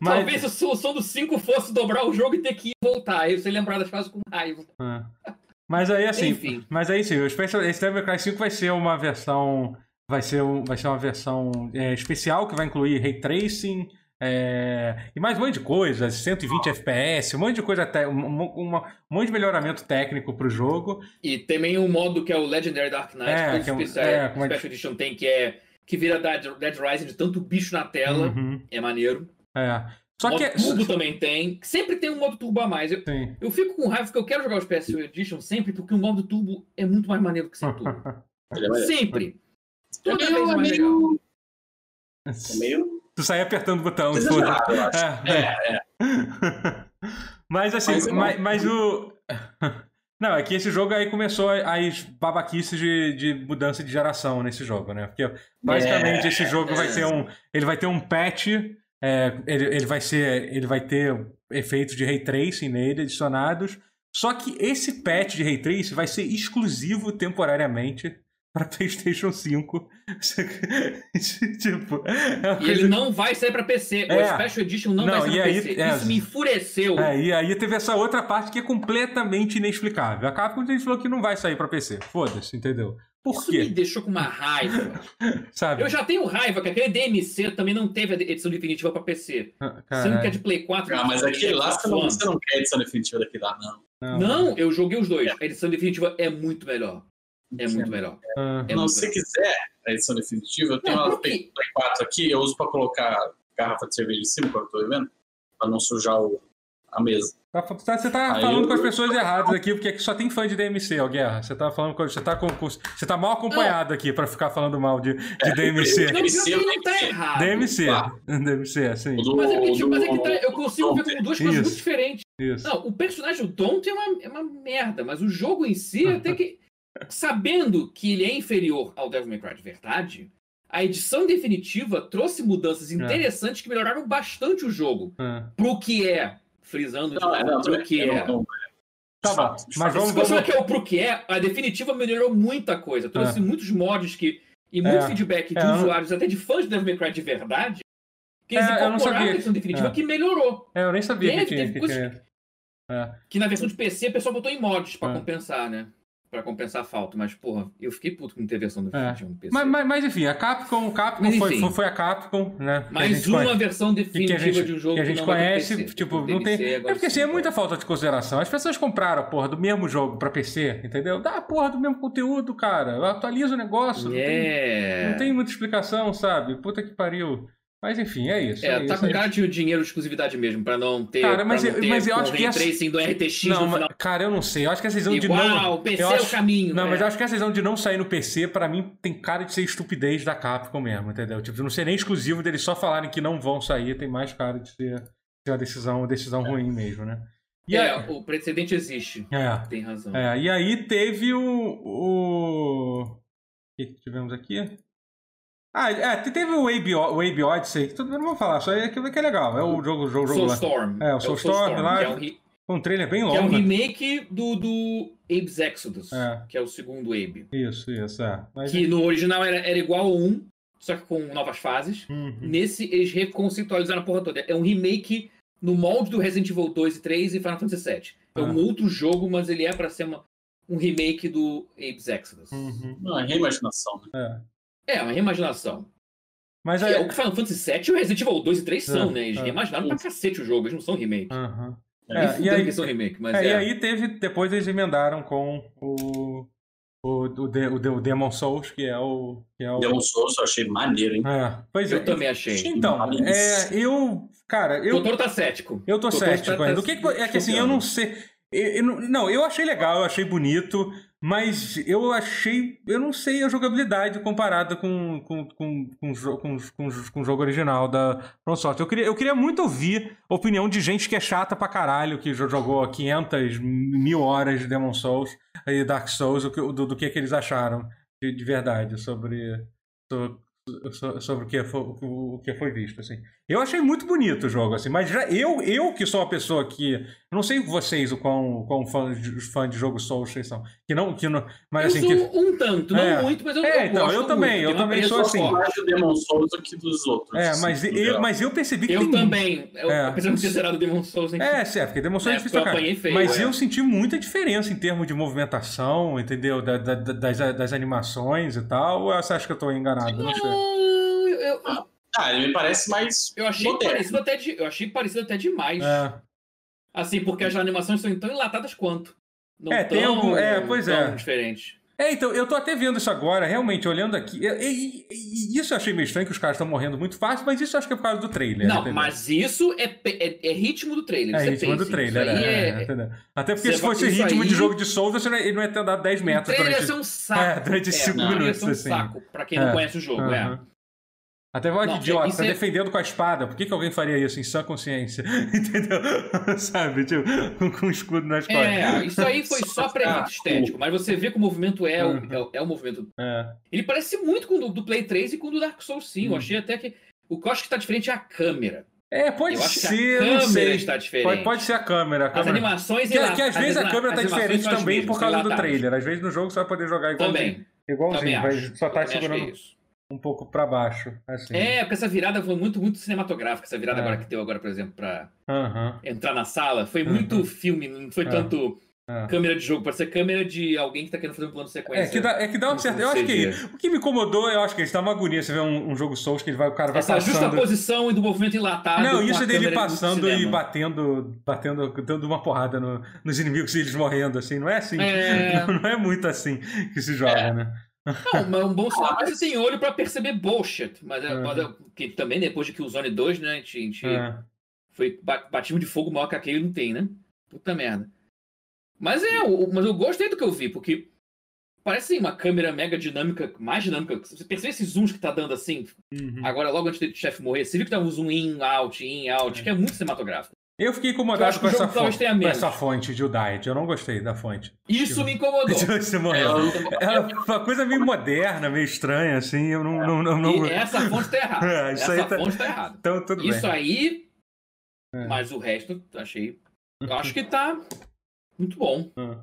Mas, Talvez a solução do 5 fosse dobrar o jogo e ter que ir e voltar. Aí você lembrar das fases com raiva. é. Mas aí assim. Enfim. Mas aí sim, o Special, esse Devil Cry 5 vai ser uma versão. Vai ser, um, vai ser uma versão é, especial que vai incluir ray tracing. é, e mais um monte de coisa, 120 FPS, um monte de coisa, até, um, um- um monte de melhoramento técnico pro jogo. E também um modo que é o Legendary Dark Knight, É, que que é um- Special, é, como é Special Edition tem, que é que vira Dead, Dead Rising de tanto bicho na tela. Uhum. É maneiro. É. Só modo que é... turbo também tem. Sempre tem um modo turbo a mais. Eu, eu fico com raiva porque eu quero jogar os PS Edition sempre, porque o modo turbo é muito mais maneiro que sem turbo. sempre. Toda é vez é mais legal. É meio... Tu sai apertando o botão. É, é, é. mas assim, mas, mas, mas o. Não, é que esse jogo aí começou as babaquices de, de mudança de geração nesse jogo, né? Porque basicamente é, esse jogo vai ter um. Ele vai ter um patch. É, ele, ele, vai ser. Ele vai ter efeitos de ray tracing nele adicionados. Só que esse patch de ray tracing vai ser exclusivo temporariamente para PlayStation 5. tipo, é e ele não vai sair para PC. É. O Special Edition não, não vai sair para PC. É, Isso me enfureceu. É, e aí teve essa outra parte que é completamente inexplicável. A Capcom a gente falou que não vai sair para PC. Foda-se, entendeu? Por Isso quê? me deixou com uma raiva. Sabe? Eu já tenho raiva que aquele DMC também não teve a edição definitiva para PC. Ah, Sendo que é de Play 4. Ah, mas aquele lá você não, você não quer a edição definitiva daquele lá, não. Não, não eu joguei os dois. A edição definitiva é muito melhor. É muito melhor. Uhum. É não, se você quiser a edição definitiva, eu tenho não, uma Play 4 aqui, eu uso para colocar garrafa de cerveja em cima quando eu tô bebendo, para não sujar o, a mesa. Tá, tá você tá Aí falando eu... com as pessoas erradas aqui, porque aqui só tem fã de DMC, ó, Guerra. Você tá falando com, você tá com, você tá mal acompanhado não. aqui para ficar falando mal de, de é, DMC. DMC não tá errado. DMC, DMC, sim. Mas é que, tipo, mas é que tá, eu consigo ver como duas coisas muito diferentes. Isso. Não, o personagem, o Dom, é uma, é uma merda, mas o jogo em si até que Sabendo que ele é inferior ao Devil May Cry de verdade, a edição definitiva trouxe mudanças é. interessantes é. que melhoraram bastante o jogo. É. Pro que é, frisando não, de novo, pro que é. Não, Tá bom, mas vamos... Se você que é o pro que é, a definitiva melhorou muita coisa. Trouxe é. muitos mods que, e muito é. feedback de é, usuários, até de fãs de Devil May Cry de verdade, que eles incorporaram a edição definitiva que melhorou. É, eu nem sabia Teve, que tinha. Que, que, que, na versão de PC, o pessoal botou em mods pra compensar, né? Para compensar a falta. Mas, porra, eu fiquei puto com a intervenção do é. no PC. Mas, mas, mas, enfim, a Capcom, Capcom mas, foi, foi, foi, a Capcom, né? Mais uma conhece, versão definitiva gente, de um jogo que a gente que conhece, PC, tipo, não tem. É porque assim, é muita falta de consideração. As pessoas compraram porra do mesmo jogo para PC, entendeu? Dá porra do mesmo conteúdo, cara. Atualiza o negócio. É. Não, tem, é. não tem muita explicação, sabe? Puta que pariu. Mas enfim, é isso. É, é tá isso, com cara de dinheiro de exclusividade mesmo, pra não ter. Cara, mas, eu, mas eu acho que. Essa... do RTX não, mas, Cara, eu não sei. Eu acho que essa visão de não. o PC é o caminho. Não, é. mas eu acho que essa visão de não sair no PC, pra mim, tem cara de ser estupidez da Capcom mesmo, entendeu? Tipo, não ser nem exclusivo deles só falarem que não vão sair, tem mais cara de ser, ser uma decisão, uma decisão é. ruim mesmo, né? E é, aí... o precedente existe. É. Tem razão. É, e aí teve o. o... O que tivemos aqui? Ah, é, teve o Abe, o Abe Odyssey, que não vou falar, só é aquilo que é legal. É o jogo, jogo, jogo Soulstorm. É, o Soulstorm, é lá. Que é um, um trailer bem longo. Que é um remake do, do Abe's Exodus, é. que é o segundo Abe. Isso, isso, é. Mas que é... no original era, era igual ao 1, só que com novas fases. Uhum. Nesse, eles reconceitualizaram a porra toda. É um remake no molde do Resident Evil 2 e 3 e Final Fantasy VII. É um ah. outro jogo, mas ele é pra ser uma, um remake do Abe's Exodus. Uhum. Não, é reimaginação, né? É. É, uma reimaginação. Mas é... o que Final Fantasy VII e o Resident Evil 2 e 3 são, é, né? Eles é, reimaginaram pra cacete o jogo, eles não são remake. Uhum. É, e, aí, são remake, mas é, é. E aí teve, depois eles emendaram com o, o, o, o, o Demon Souls, que é o... Que é o... Demon Souls eu achei maneiro, hein? É, pois eu é. também achei. Então, é, eu... Cara, eu... O doutor tá cético. Eu tô cético tá, ainda. Tá, o que, que é que assim, eu não sei... Eu, eu, não, eu achei legal, eu achei bonito, mas eu achei. Eu não sei a jogabilidade comparada com, com, com, com, com, com, com o jogo original da FromSoft. Eu queria, eu queria muito ouvir a opinião de gente que é chata pra caralho, que jogou 500 mil horas de Demon Souls e Dark Souls, do, do, do que, que eles acharam de, de verdade sobre, sobre, sobre o que foi, o que foi visto, assim. Eu achei muito bonito o jogo, assim, mas já eu, eu que sou uma pessoa que. não sei vocês o quão, quão fã, de, fã de jogos Souls vocês são. Que não. Que não mas, eu assim, sou que, um tanto, é, não muito, mas eu, é, então, eu também, eu também sou assim. Eu mais de Demon Souls do que dos outros. É, mas, assim, eu, mas eu percebi que. Eu tem... também. Eu, é. Apesar de ter zerado Demon Souls, enfim. É, certo, porque Demon Souls é difícil pra feio, Mas é. eu senti muita diferença em termos de movimentação, entendeu? Da, da, das, das animações e tal. Ou você acha que eu tô enganado? Não, não sei eu, ah, ele me parece mais. Eu achei moderno. parecido até de, eu achei parecido até demais. É. Assim, porque as animações são tão enlatadas quanto. Não é, tão, tem algum. É, pois é. Diferente. É, então, eu tô até vendo isso agora, realmente, olhando aqui. E, e, e isso eu achei meio estranho, que os caras estão morrendo muito fácil, mas isso eu acho que é por causa do trailer. Não, entendeu? mas isso é, é, é, ritmo do trailer. É ritmo do trailer, é, é, Até porque se fosse ritmo aí... de jogo de Souls, ele não ia ter dado 10 metros. O trailer durante... ia ser um saco. É, durante 5 minutos. Ia ser um assim. saco, pra quem não conhece o jogo, uh -huh. é. Até vai que idiota, tá é... defendendo com a espada. Por que, que alguém faria isso em sã consciência? Entendeu? Sabe? Tipo, com, com um escudo nas costas. É, isso aí foi só pré estético, mas você vê que o movimento é, uhum. o, é, é, o movimento. É. Ele parece muito com o do, do, Play 3 e com o do Dark Souls 5. Uhum. Eu achei até que. O que eu acho que está diferente é a câmera. É, pode ser. a câmera está diferente. Pode, pode, ser a câmera. A câmera. As animações. Que, que às vezes a câmera está diferente também por causa do trailer. Às vezes no jogo você vai poder jogar igualzinho. Também. Igualzinho, também mas só tá segurando. É um pouco para baixo. Assim. É, porque essa virada foi muito, muito cinematográfica. Essa virada é. agora que deu agora, por exemplo, para uhum. entrar na sala. Foi muito uhum. filme, não foi é. tanto é. câmera de jogo, pode ser câmera de alguém que tá querendo fazer um plano de sequência. É que dá, é que dá uma certa. Eu acho que o que me incomodou, eu acho que está uma agonia. Você vê um, um, jogo Souls que ele vai, o cara vai Essa passando. justa posição e do movimento enlatado. Não, isso é dele passando e batendo, batendo, dando uma porrada no, nos inimigos e eles morrendo, assim. Não é assim. É... Não, não é muito assim que se joga, é. né? Não, mas um bom sinal é que tem olho pra perceber bullshit. Mas, é, mas é, que também depois de Killzone 2, né, a gente, a gente é. foi batismo de fogo maior que aquele não tem, né? Puta merda. Mas é, o, mas eu gostei do que eu vi, porque parece uma câmera mega dinâmica, mais dinâmica. Você percebe esses zooms que tá dando assim? Uhum. Agora, logo antes do chefe morrer, você viu que tá um zoom in, out, in, out, é. que é muito cinematográfico. Eu fiquei incomodado com essa, fonte, com essa fonte de Udite. Eu não gostei da fonte. Isso me incomodou. Você morreu. É, uma coisa meio moderna, meio estranha, assim. Eu não. É. não, não, não... essa fonte tá errada. É, essa tá... fonte tá errada. Então, tudo isso bem. aí. É. Mas o resto, achei. Eu acho que tá muito bom. É.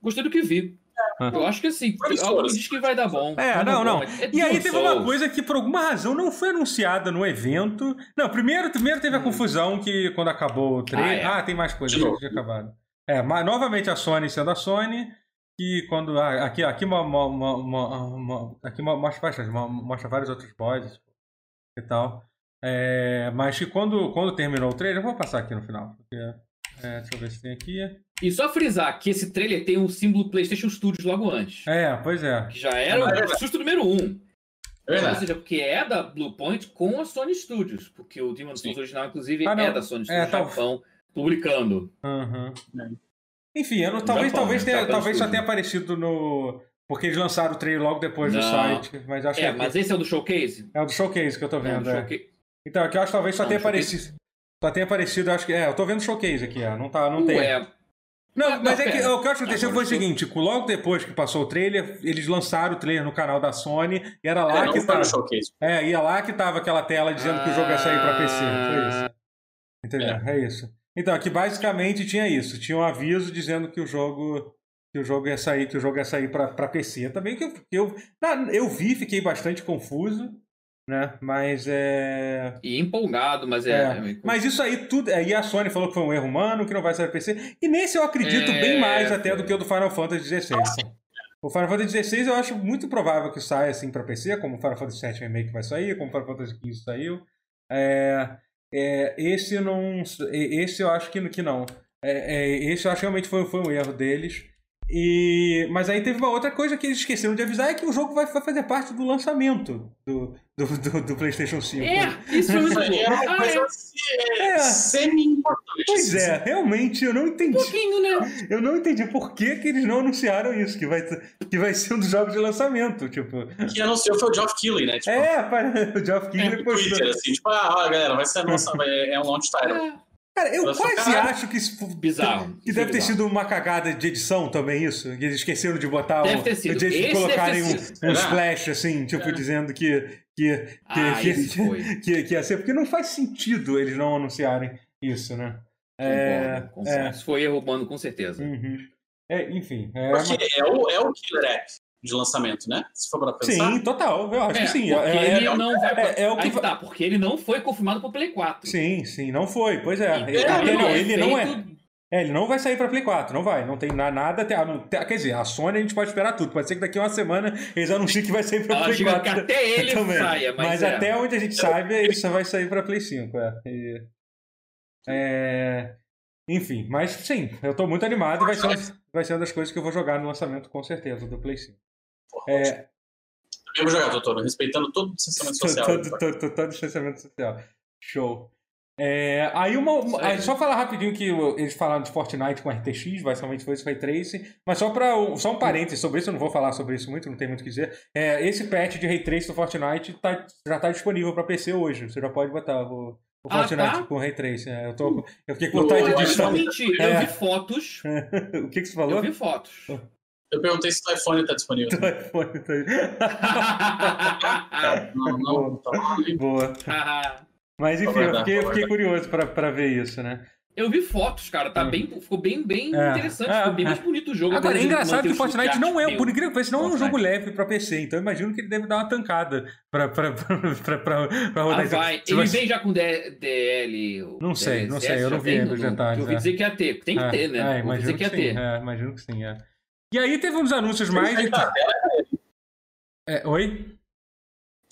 Gostei do que vi. Eu acho que assim, algo diz que vai dar bom. É, não, não. É e aí teve uma coisa que por alguma razão não foi anunciada no evento. Não, primeiro, primeiro teve a hum. confusão que quando acabou o trailer. Ah, é. ah tem mais coisas que já acabaram. É, mas novamente a Sony sendo a Sony. E quando. Ah, aqui, aqui, uma, uma, uma, uma aqui mostra, mostra vários outros boys e tal. É, mas que quando, quando terminou o trailer, eu vou passar aqui no final. Porque é, deixa eu ver se tem aqui. E só frisar que esse trailer tem um símbolo PlayStation Studios logo antes. É, pois é. Que já era é o susto número um. É. Ou seja, porque é da Bluepoint com a Sony Studios. Porque o Demon Souls original, inclusive, ah, é da Sony Studios é, tá... Japão, publicando. Uhum. Enfim, eu não, talvez, Japão, talvez, né? tenha, talvez só tenha aparecido no. Porque eles lançaram o trailer logo depois não. do site. Mas acho é, que mas esse é o do showcase? É o do showcase que eu tô vendo. É, é. Então, aqui eu acho que talvez só não, tenha aparecido. Só tem aparecido, acho que. É, eu tô vendo showcase aqui, ó. Não, tá, não tem. Ué. Não, mas é que o que eu acho que aconteceu foi o seguinte: logo depois que passou o trailer, eles lançaram o trailer no canal da Sony e era lá é, que tava. É, ia lá que tava aquela tela dizendo que o jogo ia sair pra PC. Foi isso. Entendeu? É. é isso. Então, aqui basicamente tinha isso. Tinha um aviso dizendo que o jogo que o jogo ia sair, que o jogo ia sair para PC. Também que eu, eu, eu vi, fiquei bastante confuso né? Mas é. E empolgado, mas é. é. é mas isso aí tudo. Aí a Sony falou que foi um erro humano, que não vai sair PC. E nesse eu acredito é... bem mais até do que o do Final Fantasy XVI. O Final Fantasy XVI eu acho muito provável que saia assim para PC, como o Final Fantasy VII Remake vai sair, como o Final Fantasy XV saiu. É, é, esse não. Esse eu acho que, que não. É, é, esse eu acho que realmente foi, foi um erro deles. E, mas aí teve uma outra coisa que eles esqueceram de avisar: é que o jogo vai, vai fazer parte do lançamento do, do, do, do PlayStation 5. É, isso é muito é uma coisa é, é. semi-importante. Pois é, realmente eu não entendi. Um pouquinho, né? Eu não entendi por que, que eles não anunciaram isso, que vai, que vai ser um dos jogos de lançamento. Tipo. Que anunciou foi o Geoff Keighley, né? Tipo, é, o Geoff Keighley é, postou. Twitter, assim, tipo, ah, galera, vai ser a nossa, é um launch title. É. Cara, eu quase cara, acho que isso. Bizarro. Que deve ter sido uma cagada de edição também, isso. Que eles esqueceram de botar deve ter sido. De, de colocarem um, um splash, assim, tipo, é. dizendo que. Que, que, ah, que, que, que, que ia ser. Porque não faz sentido eles não anunciarem isso, né? É, é. Foi erro humano, com certeza. Uhum. É, enfim. É, Porque é, o, é o killer app de lançamento, né? Se for pra pensar. Sim, total. Eu acho é, que sim. Porque é, ele é, não vai pra... é, é, o que Aí tá, porque ele não foi confirmado pro Play 4. Sim, sim, não foi. Pois é. Ele, ele, não, ele não é. É, ele não vai sair pra Play 4, não vai. Não tem nada até. Quer dizer, a Sony a gente pode esperar tudo. Pode ser que daqui a uma semana eles anunciem que vai sair pra Play 4. Que até ele também. saia, mas. Mas é. até onde a gente sabe, ele só vai sair pra Play 5. É. E, é... Enfim, mas sim, eu tô muito animado e vai ser, vai ser uma das coisas que eu vou jogar no lançamento com certeza do Play 5. É... Eu vou jogar, doutor, respeitando todo o distanciamento social. Todo, todo, todo, todo distanciamento social. Show. É, aí uma, uma só falar rapidinho que eles falaram de Fortnite com RTX, basicamente foi esse Ray Tracing, mas só para só um parênteses sobre isso, eu não vou falar sobre isso muito, não tem muito o que dizer. É, esse patch de Ray Tracing do Fortnite tá, já está disponível para PC hoje, você já pode botar o, o ah, Fortnite tá? com Ray Tracing. É, eu, tô, eu fiquei com vontade de digitar. Mentira, é. eu vi fotos. o que, que você falou? Eu vi fotos. Eu perguntei se o iPhone está disponível. O iPhone tá não, não, Boa. Tá Boa. Mas enfim, eu fiquei, fiquei curioso pra, ver isso, né? Eu vi fotos, cara, tá hum. bem, ficou bem, bem é, interessante, é, ficou bem é. mais bonito o jogo. Agora, é engraçado que o Fortnite não é, por incrível que pareça, não é um jogo leve pra PC, então eu imagino que ele deve dar uma tancada pra, pra, pra, pra, pra rodar. Ah, vai. Ele você... vem já com DL... Não sei, não sei, eu não vi ainda os detalhes. Eu ouvi dizer que ia ter, tem que ter, né? É, imagino que, que ia ter. É, imagino que sim, é. E aí teve uns anúncios mais... É, oi?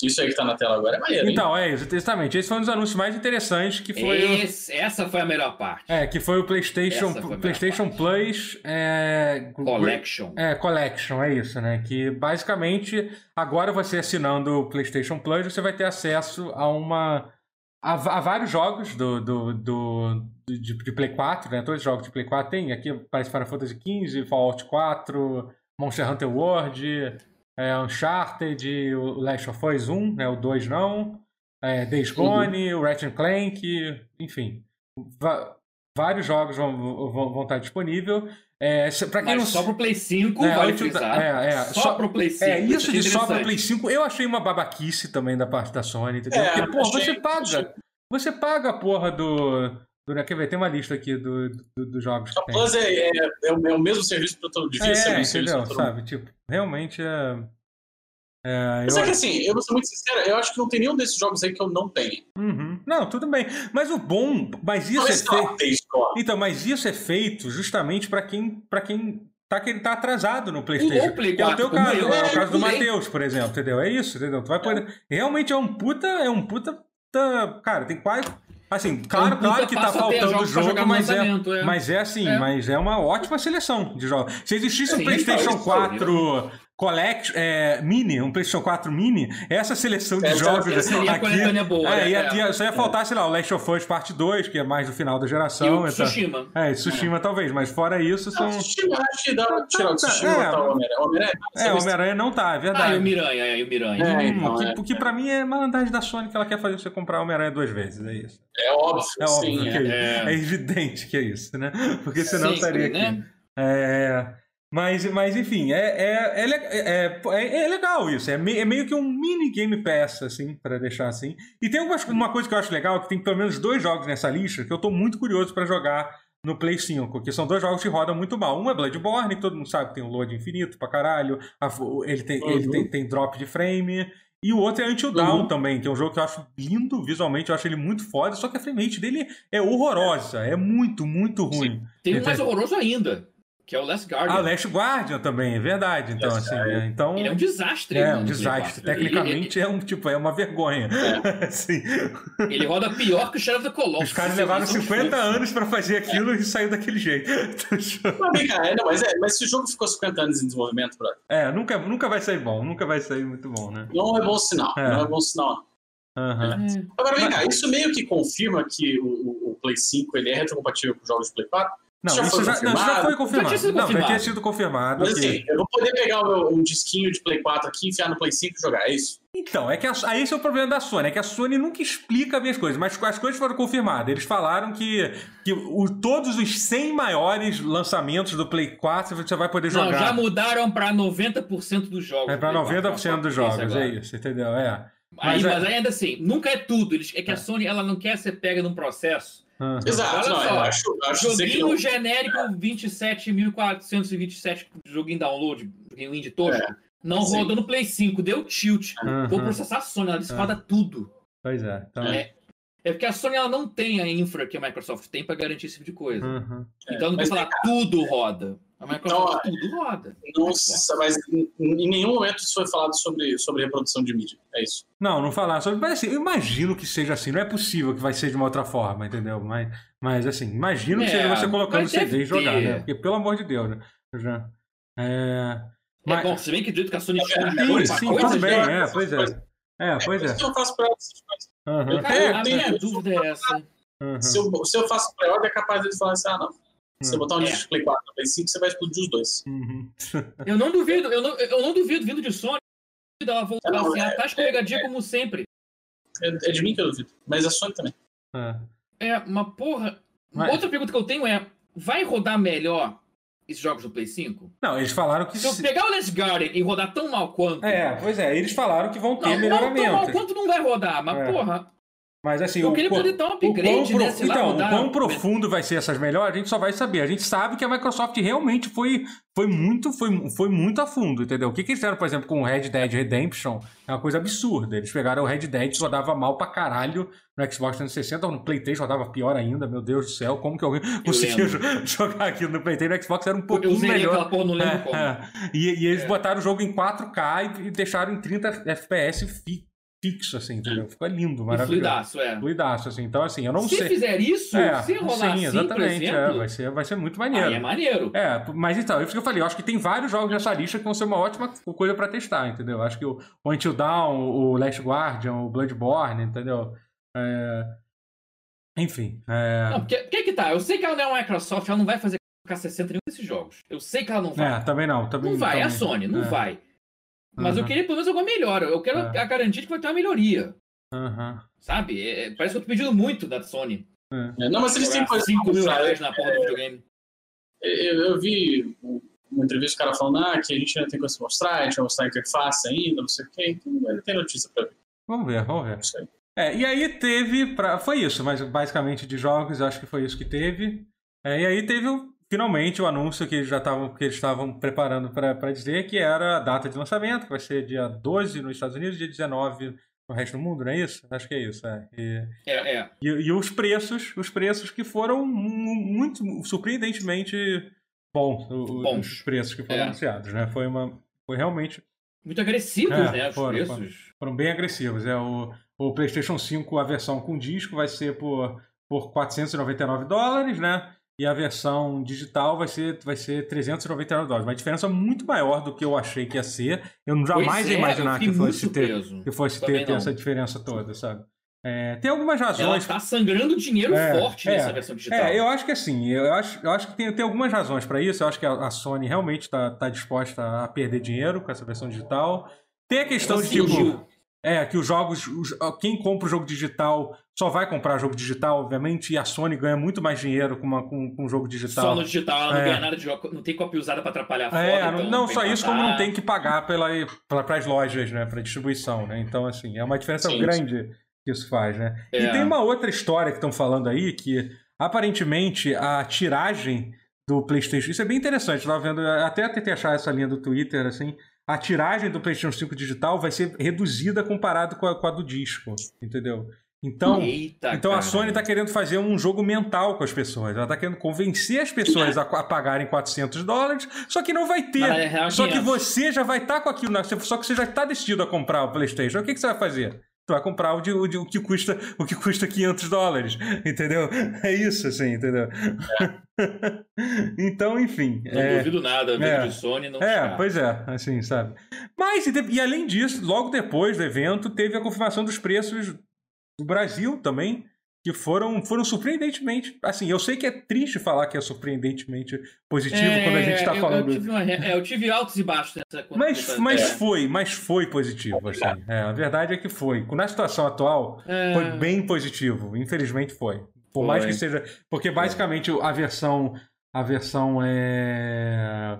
Isso aí que tá na tela agora é maneiro. Então, hein? é, exatamente. Esse foi um dos anúncios mais interessantes que foi. Esse, o... Essa foi a melhor parte. É, que foi o PlayStation, foi PlayStation Plus. É... Collection. É, Collection, é isso, né? Que basicamente, agora você assinando o PlayStation Plus, você vai ter acesso a uma. A, a vários jogos do, do, do, de, de, Play 4, né? Todos os jogos de Play 4 tem. Aqui parece Final Fantasy XV, Fallout 4, Monster Hunter World é, Uncharted, o Last of Us 1, né, o 2 não, é, Days Gone, uhum. o Ratchet Clank, enfim. Vários jogos vão, vão, vão estar disponíveis. É, pra quem Mas não... só pro Play 5, é, vale frisar. É, é, só, só pro Play 5. É, isso de só pro Play 5, eu achei uma babaquice também da parte da Sony, entendeu? É, Porque, porra, você paga. Você paga a porra do, Quer ver? Tem uma lista aqui dos do, do jogos. A Plus é, é, é, o, é, mesmo serviço para todo dia. É, entendeu? Sabe? Tipo, realmente é. É, Mas eu... é que assim, eu vou ser muito sincero, eu acho que não tem nenhum desses jogos aí que eu não tenho. Uhum. Não, tudo bem. Mas o bom. Mas isso não, é feito. Então, mas isso é feito justamente para quem, pra quem tá, que ele tá atrasado no PlayStation. Play é o teu caso, é, o caso do Matheus, por exemplo, entendeu? É isso, entendeu? Tu vai poder. Realmente é um puta. É um puta. Cara, tem quase Assim, claro, claro que tá faltando jogo, mas é, é, mas é assim, é. mas é uma ótima seleção de jogos. Se existisse um PlayStation 4 Collect, é, Mini, um PlayStation 4 Mini, essa seleção de essa, jogos essa aqui. Boa, é, né? ia, só ia faltar, sei lá, o Last of Us Parte 2, que é mais do final da geração. E o então, Tsushima. É, Tsushima talvez, mas fora isso são. Não, Tsushima, acho que dá pra tirar o Tsushima é, tá, o Homem-Aranha. É, Homem-Aranha não tá, é verdade. Ah, e o Miranha, é, o Miranha. É, então, porque, porque pra mim é malandragem da Sony que ela quer fazer você comprar Homem-Aranha duas vezes, é isso. É óbvio, é óbvio sim, que é. é. evidente que é isso, né? Porque senão Sempre, estaria aqui. Né? É. Mas, mas enfim, é, é, é, é, é legal isso. É, me, é meio que um mini Game Pass, assim, para deixar assim. E tem uma, uma coisa que eu acho legal, que tem pelo menos dois jogos nessa lista que eu tô muito curioso para jogar no Play 5, que são dois jogos que rodam muito mal. Um é Bloodborne, que todo mundo sabe que tem um load infinito pra caralho, ele tem, uhum. ele tem, tem drop de frame. E o outro é Until Dawn uhum. também, que é um jogo que eu acho lindo visualmente, eu acho ele muito foda, só que a frame rate dele é horrorosa, é muito, muito ruim. Sim. Tem um mais horroroso ainda. Que é o Last Guardian. Ah, o Last Guardian também, é verdade. Então, Last assim, é, então... Ele é um desastre. É, um desastre. Tecnicamente ele, ele... é um tipo, é uma vergonha. É. assim. Ele roda pior que o Shadow of the Colossus. Os caras levaram 50 anos pra fazer aquilo é. e saiu daquele jeito. Não, cara, é, não, mas, é, mas se o jogo ficou 50 anos em desenvolvimento, brother. É, nunca, nunca vai sair bom, nunca vai sair muito bom, né? Não é bom sinal, não é bom sinal. Uhum. Agora, vem cá, isso meio que confirma que o, o, o Play 5 ele é retrocompatível com jogos de Play 4? Não, já isso, já, não, isso já foi confirmado. Já não, já tinha sido confirmado. Mas assim, eu vou poder pegar o meu, um disquinho de Play 4 aqui, enfiar no Play 5 e jogar, é isso? Então, é que a, aí esse é o problema da Sony, é que a Sony nunca explica bem as coisas, mas as coisas foram confirmadas. Eles falaram que, que o, todos os 100 maiores lançamentos do Play 4 você vai poder jogar. Não, já mudaram para 90% dos jogos. É para 90% dos jogos, é isso, entendeu? É. Mas, aí, é... mas ainda assim, nunca é tudo. É que a é. Sony ela não quer ser pega num processo Uhum. Exato, Olha não, só, acho, acho joguinho que... genérico 27.427 joguinho download, joguinho indie todo, é, não sim. roda no Play 5, deu tilt. Uhum. Vou processar a Sony, ela desfada uhum. tudo. Pois é. Então... é. É porque a Sony ela não tem a infra que a Microsoft tem para garantir esse tipo de coisa. Uhum. Então não vai falar tudo roda. A Microsoft então, tudo roda. Nossa, mas em, em nenhum momento isso foi falado sobre, sobre reprodução de mídia. É isso. Não, não falaram sobre. Mas assim, eu imagino que seja assim. Não é possível que vai ser de uma outra forma, entendeu? Mas, mas assim, imagino é, que seja você colocando CD e jogar, né? Porque, pelo amor de Deus, né? Já, é... Mas... É bom, se bem que dito que a Sony é, sim, sim, tudo bem, é, pois é. É, pois é. eu faço pra essas coisas. Uhum. Cara, a minha dúvida é essa. Uhum. Se, eu, se eu faço pré-order, é capaz de falar assim, ah, não. Se você botar um é. disco Play 4 no Play 5, você vai explodir os dois. Uhum. eu não duvido, eu não, eu não duvido vindo de Sony ela voltar é, não, assim, é, a tá escorregadia é, como sempre. É, é, de mim que eu duvido, mas é Sony também. É, é uma porra. Mas... Outra pergunta que eu tenho é: vai rodar melhor esses jogos do Play 5? Não, eles falaram que. Se eu pegar o Last Guardian e rodar tão mal quanto. É, pois é, eles falaram que vão ter não, melhoramento. Não tão mal quanto não vai rodar, mas é. porra. Mas assim, eu o, queria poder dar um upgrade, o né? Então, o quão profundo vai ser essas melhores, a gente só vai saber. A gente sabe que a Microsoft realmente foi, foi, muito, foi, foi muito a fundo, entendeu? O que, que eles fizeram, por exemplo, com o Red Dead Redemption é uma coisa absurda. Eles pegaram o Red Dead, rodava mal pra caralho no Xbox 360, no Playstation rodava pior ainda, meu Deus do céu, como que alguém conseguiu jogar aquilo no Playstation? No Xbox era um pouquinho melhor. Porra, não lembro é, como. E, e, eles é. botaram o jogo em 4K e, e deixaram em 30 FPS fixo fixo, assim, entendeu? Ficou lindo, maravilhoso. fluidaço, é. Fluidaço, assim. Então, assim, eu não se sei. Se fizer isso, é, se rolar sim, assim, exatamente, é, vai, ser, vai ser muito maneiro. Aí é maneiro. É, mas então, é isso que eu falei, eu acho que tem vários jogos nessa lista que vão ser uma ótima coisa pra testar, entendeu? Acho que o, Until Dawn, o Last Guardian, o Bloodborne, entendeu? É... Enfim. É... Não, porque, que que tá? Eu sei que ela não é uma Microsoft, ela não vai fazer k 60 nenhum desses jogos. Eu sei que ela não vai. É, também não. Também, não vai, também. é a Sony, não é. vai. Mas uhum. eu queria pelo menos alguma melhora. Eu quero é. a garantia de que vai ter uma melhoria. Uhum. Sabe? É, parece que eu tô pedindo muito da Sony. É. Não, mas eles têm coisa 5 mil reais na porra do videogame. Eu, eu vi uma entrevista, o cara falando ah, que a gente ainda tem coisa pra mostrar, a gente vai mostrar a interface ainda, não sei o quê. Então ele tem notícia pra ver. Vamos ver, vamos ver. É, e aí teve. Pra... Foi isso, mas basicamente de jogos, acho que foi isso que teve. É, e aí teve finalmente o anúncio que, já tavam, que eles estavam preparando para dizer, que era a data de lançamento, que vai ser dia 12 nos Estados Unidos, dia 19 no resto do mundo, não é isso? Acho que é isso, é. E, é, é. E, e, os preços, os preços que foram muito, surpreendentemente bons, bons. os preços que foram é. anunciados, né? Foi uma, foi realmente... Muito agressivos, é, né, os foram, preços. Foram, foram, bem agressivos, é. O, o PlayStation 5, a versão com disco, vai ser por, por 499 dólares, né? E a versão digital vai ser, vai ser 399 dólares. Uma diferença muito maior do que eu achei que ia ser. Eu jamais ia é, imaginar que fosse ter, que fosse ter, ter essa diferença toda, sabe? É, tem algumas razões. Ela tá sangrando dinheiro é, forte nessa é, versão digital. É, eu acho que assim, eu acho, eu acho que tem, tem algumas razões para isso. Eu acho que a, a Sony realmente está tá disposta a perder dinheiro com essa versão digital. Tem a questão de tipo. É, que os jogos. Os, quem compra o jogo digital só vai comprar jogo digital, obviamente, e a Sony ganha muito mais dinheiro com, uma, com, com um jogo digital. Só no digital, ela não é. ganha nada de jogo, não tem cópia usada para atrapalhar a foto. É, então não, só isso, como não tem que pagar pela, para as lojas, né, para distribuição, né? Então, assim, é uma diferença sim, grande que isso faz, né? É. E tem uma outra história que estão falando aí que aparentemente a tiragem do PlayStation, isso é bem interessante, eu tava vendo, até tentei achar essa linha do Twitter, assim, a tiragem do PlayStation 5 digital vai ser reduzida comparado com a, com a do disco, entendeu? Então, Eita, então a Sony está querendo fazer um jogo mental com as pessoas. Ela está querendo convencer as pessoas a, a, pagarem 400 dólares, só que não vai ter. É só que você já vai estar tá com aquilo, só que você já está decidido a comprar o PlayStation. O que, que você vai fazer? Tu vai comprar o, de, o, de, o, que custa o que custa 500 dólares, entendeu? É isso, assim, entendeu? É. então, enfim. Não é, duvido nada, é, de Sony não É, pois é, assim, sabe? Mas, e, e além disso, logo depois do evento, teve a confirmação dos preços do Brasil também, que foram, foram surpreendentemente. Assim, eu sei que é triste falar que é surpreendentemente positivo é, quando a gente está falando. Eu tive, uma, é, eu tive altos e baixos nessa Mas, mas é. foi, mas foi positivo. Assim. É, a verdade é que foi. Na situação atual, é. foi bem positivo. Infelizmente foi. Por foi. mais que seja. Porque basicamente a versão. A versão é.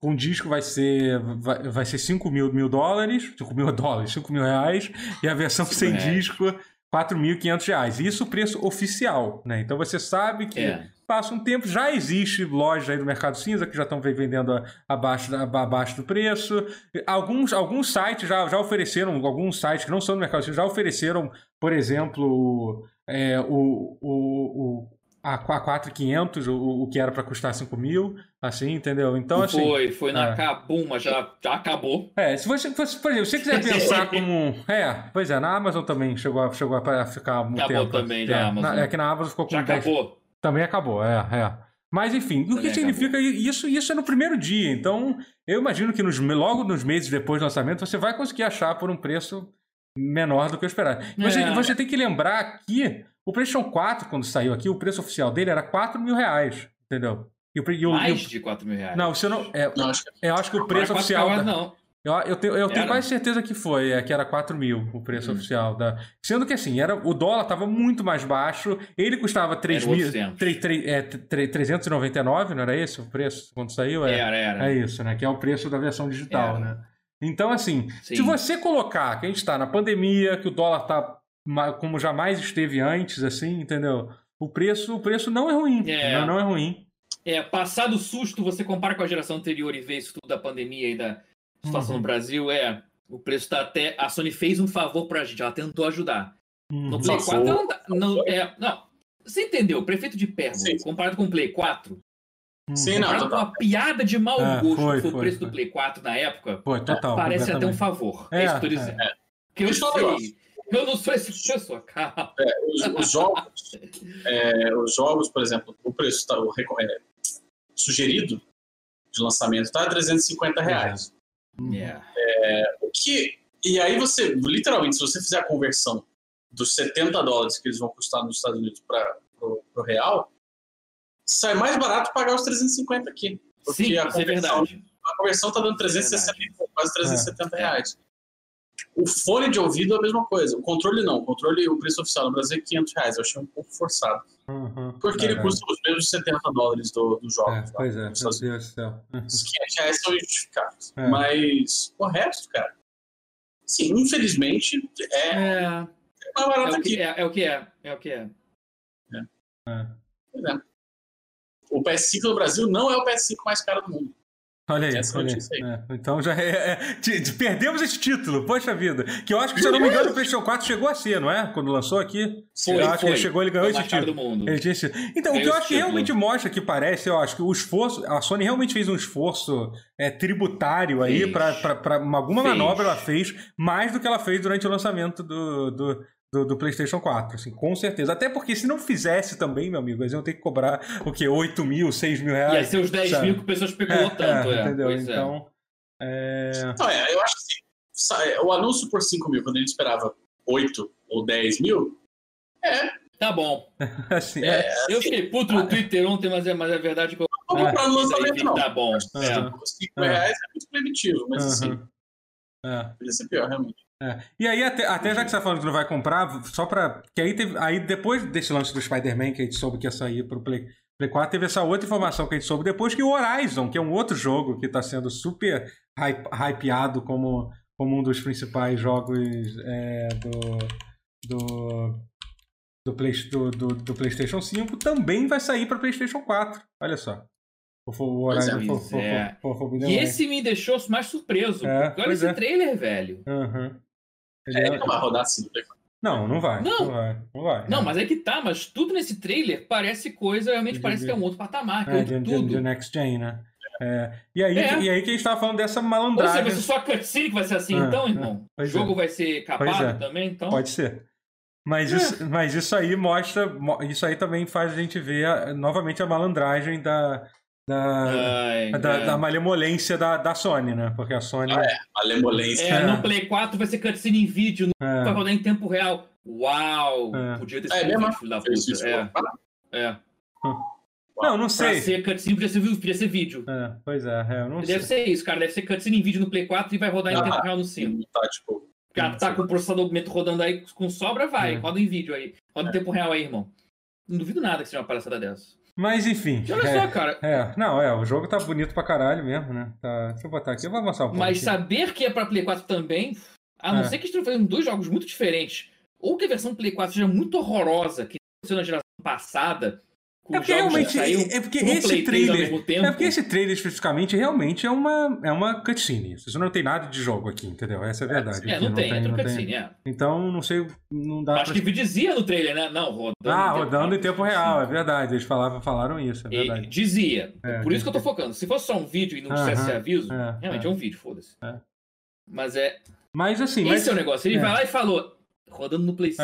Com disco vai ser, vai, vai ser 5 mil, mil dólares, 5 mil dólares, 5 mil reais, e a versão sem reais. disco 4.500 reais. Isso o preço oficial, né? Então você sabe que é. passa um tempo, já existe lojas aí do Mercado Cinza que já estão vendendo abaixo, abaixo do preço. Alguns, alguns sites já, já ofereceram, alguns sites que não são do Mercado Cinza já ofereceram, por exemplo, é, o, o, o a 4.500, o, o que era para custar 5 mil, assim, entendeu? Então, assim... Foi, foi na é. Mas já, já acabou. É, se você, se, por exemplo, se você quiser pensar como... É, pois é, na Amazon também chegou a, chegou a ficar um acabou tempo. também é, na Amazon. Na, é que na Amazon ficou com já 10... acabou. Também acabou, é, é. Mas enfim, o que significa isso? Isso é no primeiro dia. Então, eu imagino que nos, logo nos meses depois do lançamento você vai conseguir achar por um preço menor do que eu esperava. Você, é. você tem que lembrar que o PlayStation 4, quando saiu aqui, o preço oficial dele era 4 mil reais, entendeu? E o, e o, Mais de 4 mil reais. Não, você não. É, não, acho que, eu acho que o preço oficial. Da, não. Eu, eu tenho, eu tenho quase certeza que foi, é, que era 4 mil o preço hum. oficial. Da, sendo que assim, era, o dólar estava muito mais baixo, ele custava 3 mil, 3, 3, é, 399, não era esse o preço quando saiu? É, era, era. É isso, né? Que é o preço da versão digital, era. né? Então, assim, Sim. se você colocar que a gente está na pandemia, que o dólar está como jamais esteve antes, assim, entendeu? O preço, o preço não é ruim. É. Não, não é ruim. É, passado o susto, você compara com a geração anterior e vê isso tudo da pandemia e da situação uhum. no Brasil, é. O preço está até. A Sony fez um favor pra gente, ela tentou ajudar. Uhum. No Play 4, não, não, é, não. Você entendeu? Prefeito de Pérgola, comparado com o Play 4. Sim, não. Total. Uma piada de mau é, gosto foi, foi o preço foi. do Play 4 na época. Foi, total. Parece até um favor. É, é isso que eu tô dizendo. É. Que eu sei. Eu não sou esse pessoa, cara. É, os, os, jogos, é, os jogos, por exemplo, o preço está o, é, sugerido de lançamento está a 350 reais. Yeah. É, o que, e aí você, literalmente, se você fizer a conversão dos 70 dólares que eles vão custar nos Estados Unidos para o real, sai mais barato pagar os 350 aqui. Porque Sim, a, conversão, é a conversão está dando 360, é quase 370 é. reais. O fone de ouvido é a mesma coisa. O controle não. O controle, o preço oficial no Brasil é 500 reais. Eu achei um pouco forçado. Uhum, porque é, ele custa os mesmos 70 dólares do, do jogo. É, pois é, meu Deus do céu. Os 500 reais são justificados. É. Mas o resto, cara... Sim, infelizmente, é, é, é mais barato é aqui. É, é, o que é. É o que é. É. é. Pois é. O PS5 no Brasil não é o PS5 mais caro do mundo. Olha aí, olha aí. É, então já é, é, perdemos esse título, poxa vida. Que eu acho que, se eu não me engano, o PlayStation 4 chegou a ser, não é? Quando lançou aqui. Foi, eu acho foi. que ele chegou, ele ganhou esse título. Ele tinha esse... Então, Ganhou o que eu acho que realmente mostra que parece, eu acho que o esforço, a Sony realmente fez um esforço é, tributário aí para alguma fez. manobra ela fez mais do que ela fez durante o lançamento do, do do, do, PlayStation 4, assim, com certeza. Até porque se não fizesse também, meu amigo, eles iam ter que cobrar o quê? 8 mil, 6 mil reais. Ia ser os 10 sabe? mil que o pessoal especulou é, tanto, é. Entendeu? Pois é. então. É... Não, é, eu acho que o anúncio por 5 mil, quando ele esperava 8 ou 10 mil, é. Tá bom. assim, é, assim, eu fiquei puto no Twitter ontem, mas é, mas é verdade que eu. Não vou comprar no lançamento, não. Tá bom. Uhum. É. 5 reais é muito primitivo, mas uhum. assim. É. Podia ser pior, realmente. É. E aí, até, até já que você tá falando que não vai comprar, só pra. Que aí, teve, aí depois desse lance do Spider-Man, que a gente soube que ia sair pro Play, Play 4, teve essa outra informação que a gente soube depois, que o Horizon, que é um outro jogo que tá sendo super hype, hypeado como, como um dos principais jogos é, do, do, do, Play, do, do, do, PlayStation 5, também vai sair para PlayStation 4. Olha só. O Horizon é, for, é. For, for, e esse me deixou mais surpreso. É, olha esse é. trailer, velho. Uhum. Ele é, não vai rodar assim Não, não vai. Não, não vai. Não, vai, não mas é que tá, mas tudo nesse trailer parece coisa, realmente de, parece de, que é um outro patamar, que é, outro de, tudo. De, Next Gen, né? É. E, aí, é. e aí que a gente tava falando dessa malandragem. Ou seja, só cutscene que vai ser assim, ah, então, irmão? o jogo é. vai ser capado também, então? Pode ser. Mas, é. isso, mas isso aí mostra. Isso aí também faz a gente ver a, novamente a malandragem da, da, Ai, da, é. da, malemolência da, da Sony, né? Porque a Sony. Ah, é, malemolência. É, no Play 4 vai ser cutscene em vídeo, não é. vai rodar em tempo real. Uau! É. Podia ter é sido é, vídeo, filho da puta. É. é. Não, não sei. Pra ser cutscene podia ser, podia ser vídeo. É, pois é, é eu não Deve sei. ser isso, cara. Deve ser cutscene em vídeo no Play 4 e vai rodar ah, em tempo real no 5. Tá, tipo. Porque tá com o processador augmento rodando aí com sobra, vai. É. Roda em vídeo aí. Roda em tempo real aí, irmão. Não duvido nada que seja uma palhaçada dessa. Mas enfim. Olha é, só, cara. É, não, é, o jogo tá bonito pra caralho mesmo, né? Tá, deixa eu botar aqui, eu vou mostrar um pouco. Mas aqui. saber que é pra Play 4 também, a não é. ser que estejam fazendo dois jogos muito diferentes, ou que a versão Play 4 seja muito horrorosa, que aconteceu na geração passada, é porque realmente é porque esse trailer é porque esse trailer especificamente realmente é uma é uma cutscene. Isso não tem nada de jogo aqui entendeu? Essa é a verdade. é, não, tem, tem, é não cutscene, tem. É. então não sei não dá acho pra... que dizia no trailer né? Não rodando ah rodando em tempo real é verdade. Eles falavam falaram isso é verdade. e dizia. É, por isso que eu tô focando. Se fosse só um vídeo e não tivesse aviso é, realmente é. um vídeo foda-se. Mas é mas assim esse mas... é o negócio. Ele vai lá e falou rodando no Play 5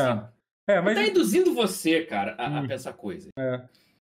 é, mas... tá induzindo você cara a, hum. a pensar coisa. É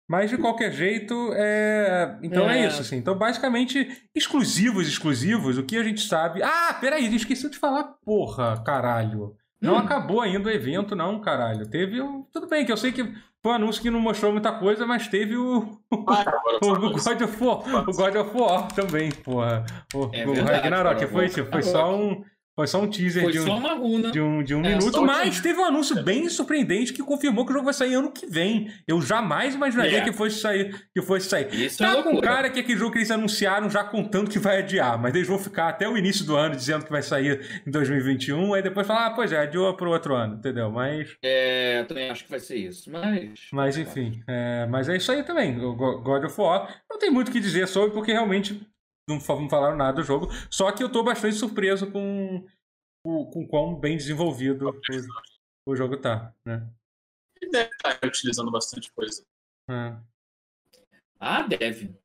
Mas de qualquer jeito, é... então é. é. isso, assim. Então, basicamente, exclusivos, exclusivos, o que a gente sabe. Ah, peraí, esqueceu de falar, porra, caralho. Não hum. acabou ainda o evento, não, caralho. Teve o. Tudo bem, que eu sei que foi um anúncio que não mostrou muita coisa, mas teve o. Ah, o, o God of War. O God of War também, porra. O, é o Ragnarok. Foi, tipo, foi só um. Foi só um teaser Foi de um, só uma runa. de um, de um é, minuto, mas teve um anúncio bem surpreendente que confirmou que o jogo vai sair ano que vem. Eu jamais imaginaria yeah. que fosse sair. Que fosse sair. Isso tá é com cara que é aquele jogo que eles anunciaram já contando que vai adiar, mas eles vão ficar até o início do ano dizendo que vai sair em 2021, aí depois falar, ah, pois é, adiou pro outro ano, entendeu? Mas. É, eu também acho que vai ser isso, mas. Mas enfim, é, mas é isso aí também. O God of War não tem muito o que dizer sobre, porque realmente não, falaram nada do jogo. Só que eu tô bastante surpreso com, com, com quão bem desenvolvido o, o jogo tá, né? Ele deve estar utilizando bastante coisa. É. Ah, deve.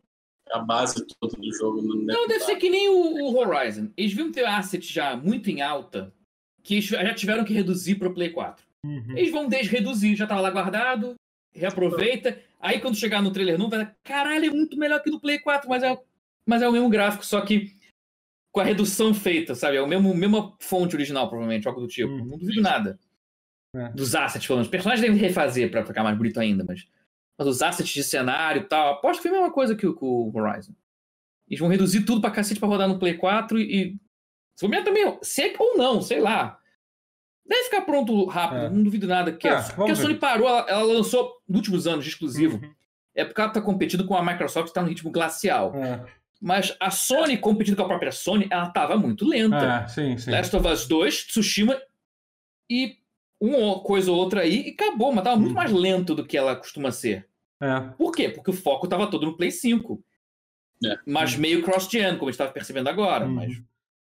A base toda do jogo não deve. Não, deve ser que nem o, o, Horizon. Eles viram ter asset já muito em alta que já tiveram que reduzir para o Play 4. Uhum. Eles vão desreduzir, já tava lá guardado, reaproveita. Aí quando chegar no trailer novo, vai caralho, é muito melhor que no Play 4, mas é mas é o mesmo gráfico, só que com a redução feita, sabe? É o mesmo mesma fonte original, provavelmente, algo do tipo. Hum. Não duvido nada. É. Dos assets, falando. Os personagens devem refazer pra ficar mais bonito ainda, mas. Mas os assets de cenário e tal, aposto que foi a mesma coisa que o, o Horizon. Eles vão reduzir tudo pra cacete pra rodar no Play 4 e. Se for também, se ou não, sei lá. Deve ficar pronto rápido, é. não duvido nada. Que é, porque a Sony ver. parou, ela, ela, lançou nos últimos anos de exclusivo. Uhum. É porque ela tá competindo com a Microsoft que tá no ritmo glacial. É. Mas a Sony, competindo com a própria Sony, ela tava muito lenta. É, sim, sim. Last of Us 2, Tsushima e uma coisa ou outra aí e acabou, mas tava muito hum. mais lento do que ela costuma ser. É. Por quê? Porque o foco tava todo no Play 5. É. Mas hum. meio cross-gen, como a gente tava percebendo agora. Hum. Mas,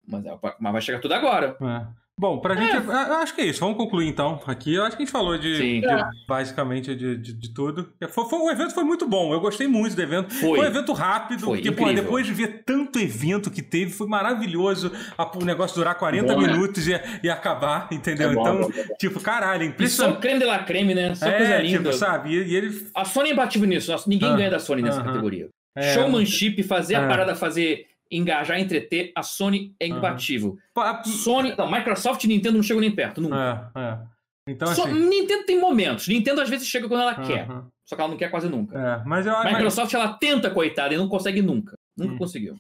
mas, é, mas, vai chegar tudo agora. É. Bom, pra gente. É. Acho que é isso. Vamos concluir então aqui. Eu acho que a gente falou de, de basicamente de, de, de, tudo. Foi, foi, o evento foi muito bom. Eu gostei muito do evento. Foi, foi um evento rápido. Foi, porque, pô, depois de ver tanto evento que teve, foi maravilhoso o negócio durar 40 bom, né? minutos né? e, e acabar, entendeu? É bom, então, é tipo, caralho, impressionante. Isso creme de la creme, né? Só é, coisa linda. Tipo, sabe? E, e, ele... A Sony é imbatível nisso. Ninguém ah, ganha da Sony nessa -huh. categoria. É, Showmanship, fazer a é. parada fazer engajar, entreter, a Sony é imbatível. Uhum. Sony, não, Microsoft e Nintendo não chegam nem perto, nunca. É, é. Então, Só, assim... Nintendo tem momentos. Nintendo às vezes chega quando ela uhum. quer. Só que ela não quer quase nunca. É, mas eu, Microsoft mas... ela tenta, coitada, e não consegue nunca. Nunca hum. conseguiu.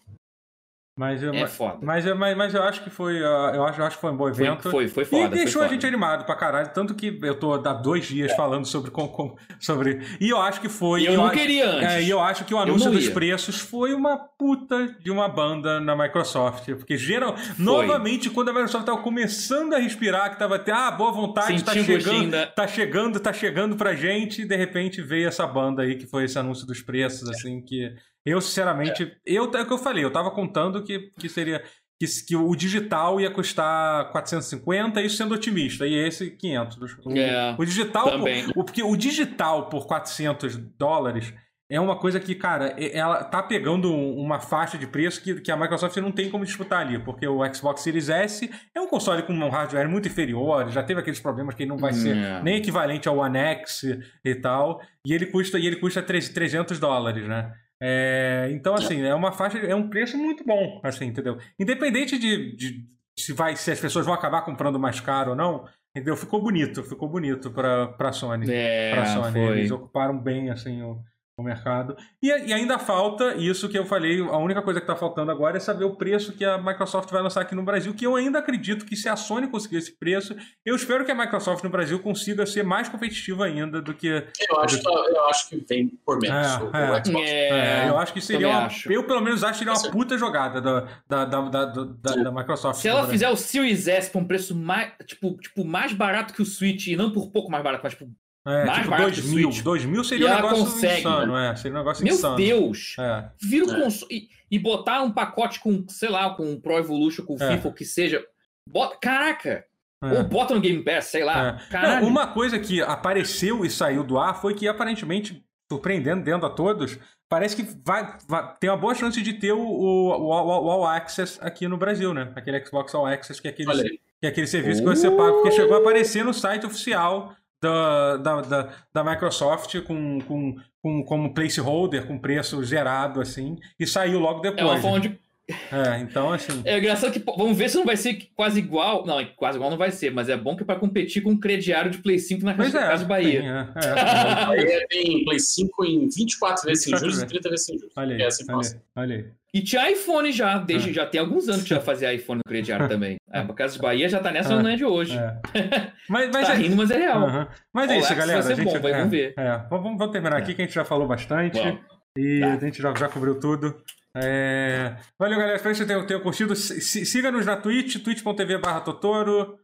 Mas eu, é foda. Mas, mas, mas eu acho que foi. Uh, eu, acho, eu acho que foi um bom evento. Foi, foi, foi foda. E deixou a gente animado pra caralho. Tanto que eu tô há dois dias é. falando sobre, com, com, sobre. E eu acho que foi. E eu, eu não acho, queria antes. É, e eu acho que o anúncio dos preços foi uma puta de uma banda na Microsoft. Porque geral. Foi. Novamente, quando a Microsoft tava começando a respirar, que tava até, ah, boa vontade, tá chegando, da... tá chegando, tá chegando pra gente, e de repente veio essa banda aí que foi esse anúncio dos preços, é. assim, que. Eu, sinceramente, é. eu, é o que eu falei, eu tava contando que, que seria. Que, que o digital ia custar 450, isso sendo otimista, e esse 500. O, é, o digital, também. Por, o, porque o digital por 400 dólares é uma coisa que, cara, ela tá pegando uma faixa de preço que, que a Microsoft não tem como disputar ali, porque o Xbox Series S é um console com um hardware muito inferior, já teve aqueles problemas que ele não vai ser é. nem equivalente ao One X e tal, e ele custa, e ele custa 300 dólares, né? É, então, assim, é uma faixa, é um preço muito bom, assim, entendeu? Independente de, de se, vai, se as pessoas vão acabar comprando mais caro ou não, entendeu? Ficou bonito, ficou bonito para para Sony. É, pra Sony. Eles ocuparam bem, assim, o, no mercado. E, e, ainda falta isso que eu falei, a única coisa que está faltando agora é saber o preço que a Microsoft vai lançar aqui no Brasil, que eu ainda acredito que se a Sony conseguir esse preço, eu espero que a Microsoft no Brasil consiga ser mais competitiva ainda do que... Eu acho, do... eu acho que vem por menos é, o, é, Xbox. É, eu acho que seria uma... Acho. Eu pelo menos acho que seria uma puta jogada da, da, da, da, da, da Microsoft. Se ela fizer o Series S por um preço mais, tipo, tipo, mais barato que o Switch, e não por pouco mais barato, mas tipo, é, mais tipo 2 mil. 2 mil seria um negócio consegue, insano, né? é. Seria um negócio Meu insano. Deus! É. Vira o é. console. E, e, botar um pacote com, sei lá, com Pro Evolution, com é. FIFA, o que seja. Bota, caraca! É. Ou bota no Game Pass, sei lá. Não, uma coisa que apareceu e saiu do ar foi que aparentemente, surpreendendo dentro a todos, parece que vai, vai tem uma boa chance de ter o, o, o, o All Access aqui no Brasil, né? Aquele Xbox All Access, que é aquele, que é aquele serviço uh. que você paga, porque chegou a aparecer no site oficial da, da, da, da Microsoft com, com, com, como placeholder, com preço zerado, assim, e saiu logo depois. É uma fonte é, então assim. É engraçado que vamos ver se não vai ser quase igual. Não, quase igual não vai ser, mas é bom que é para competir com o crediário de Play 5 na pois Casa é, Bahia. Tem, é, é, Bahia tem Play 5 em 24 vezes sem juros e 30 vezes sem juros. Olha aí, é assim olha, olha aí. E tinha iPhone já, desde é. já tem alguns anos que já fazia iPhone no crediário também. É, a Casa de Bahia já tá nessa, é. não é de hoje. É. Mas, mas tá é... rindo, mas é real. Uhum. Mas é isso, galera. Vai ser gente, bom, vamos ver. Vamos, vamos, terminar aqui que a gente já falou bastante. Bom. E tá. a gente já, já cobriu tudo. É... Valeu, galera. Espero que vocês tenham, tenham curtido. Siga-nos na Twitch, twitch.tv barra Totoro.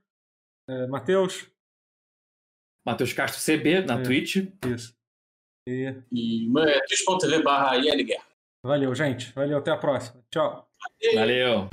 É, Matheus. Matheus Castro CB na é. Twitch. Isso. E, e twitch.tv barra Valeu, gente. Valeu, até a próxima. Tchau. Valeu.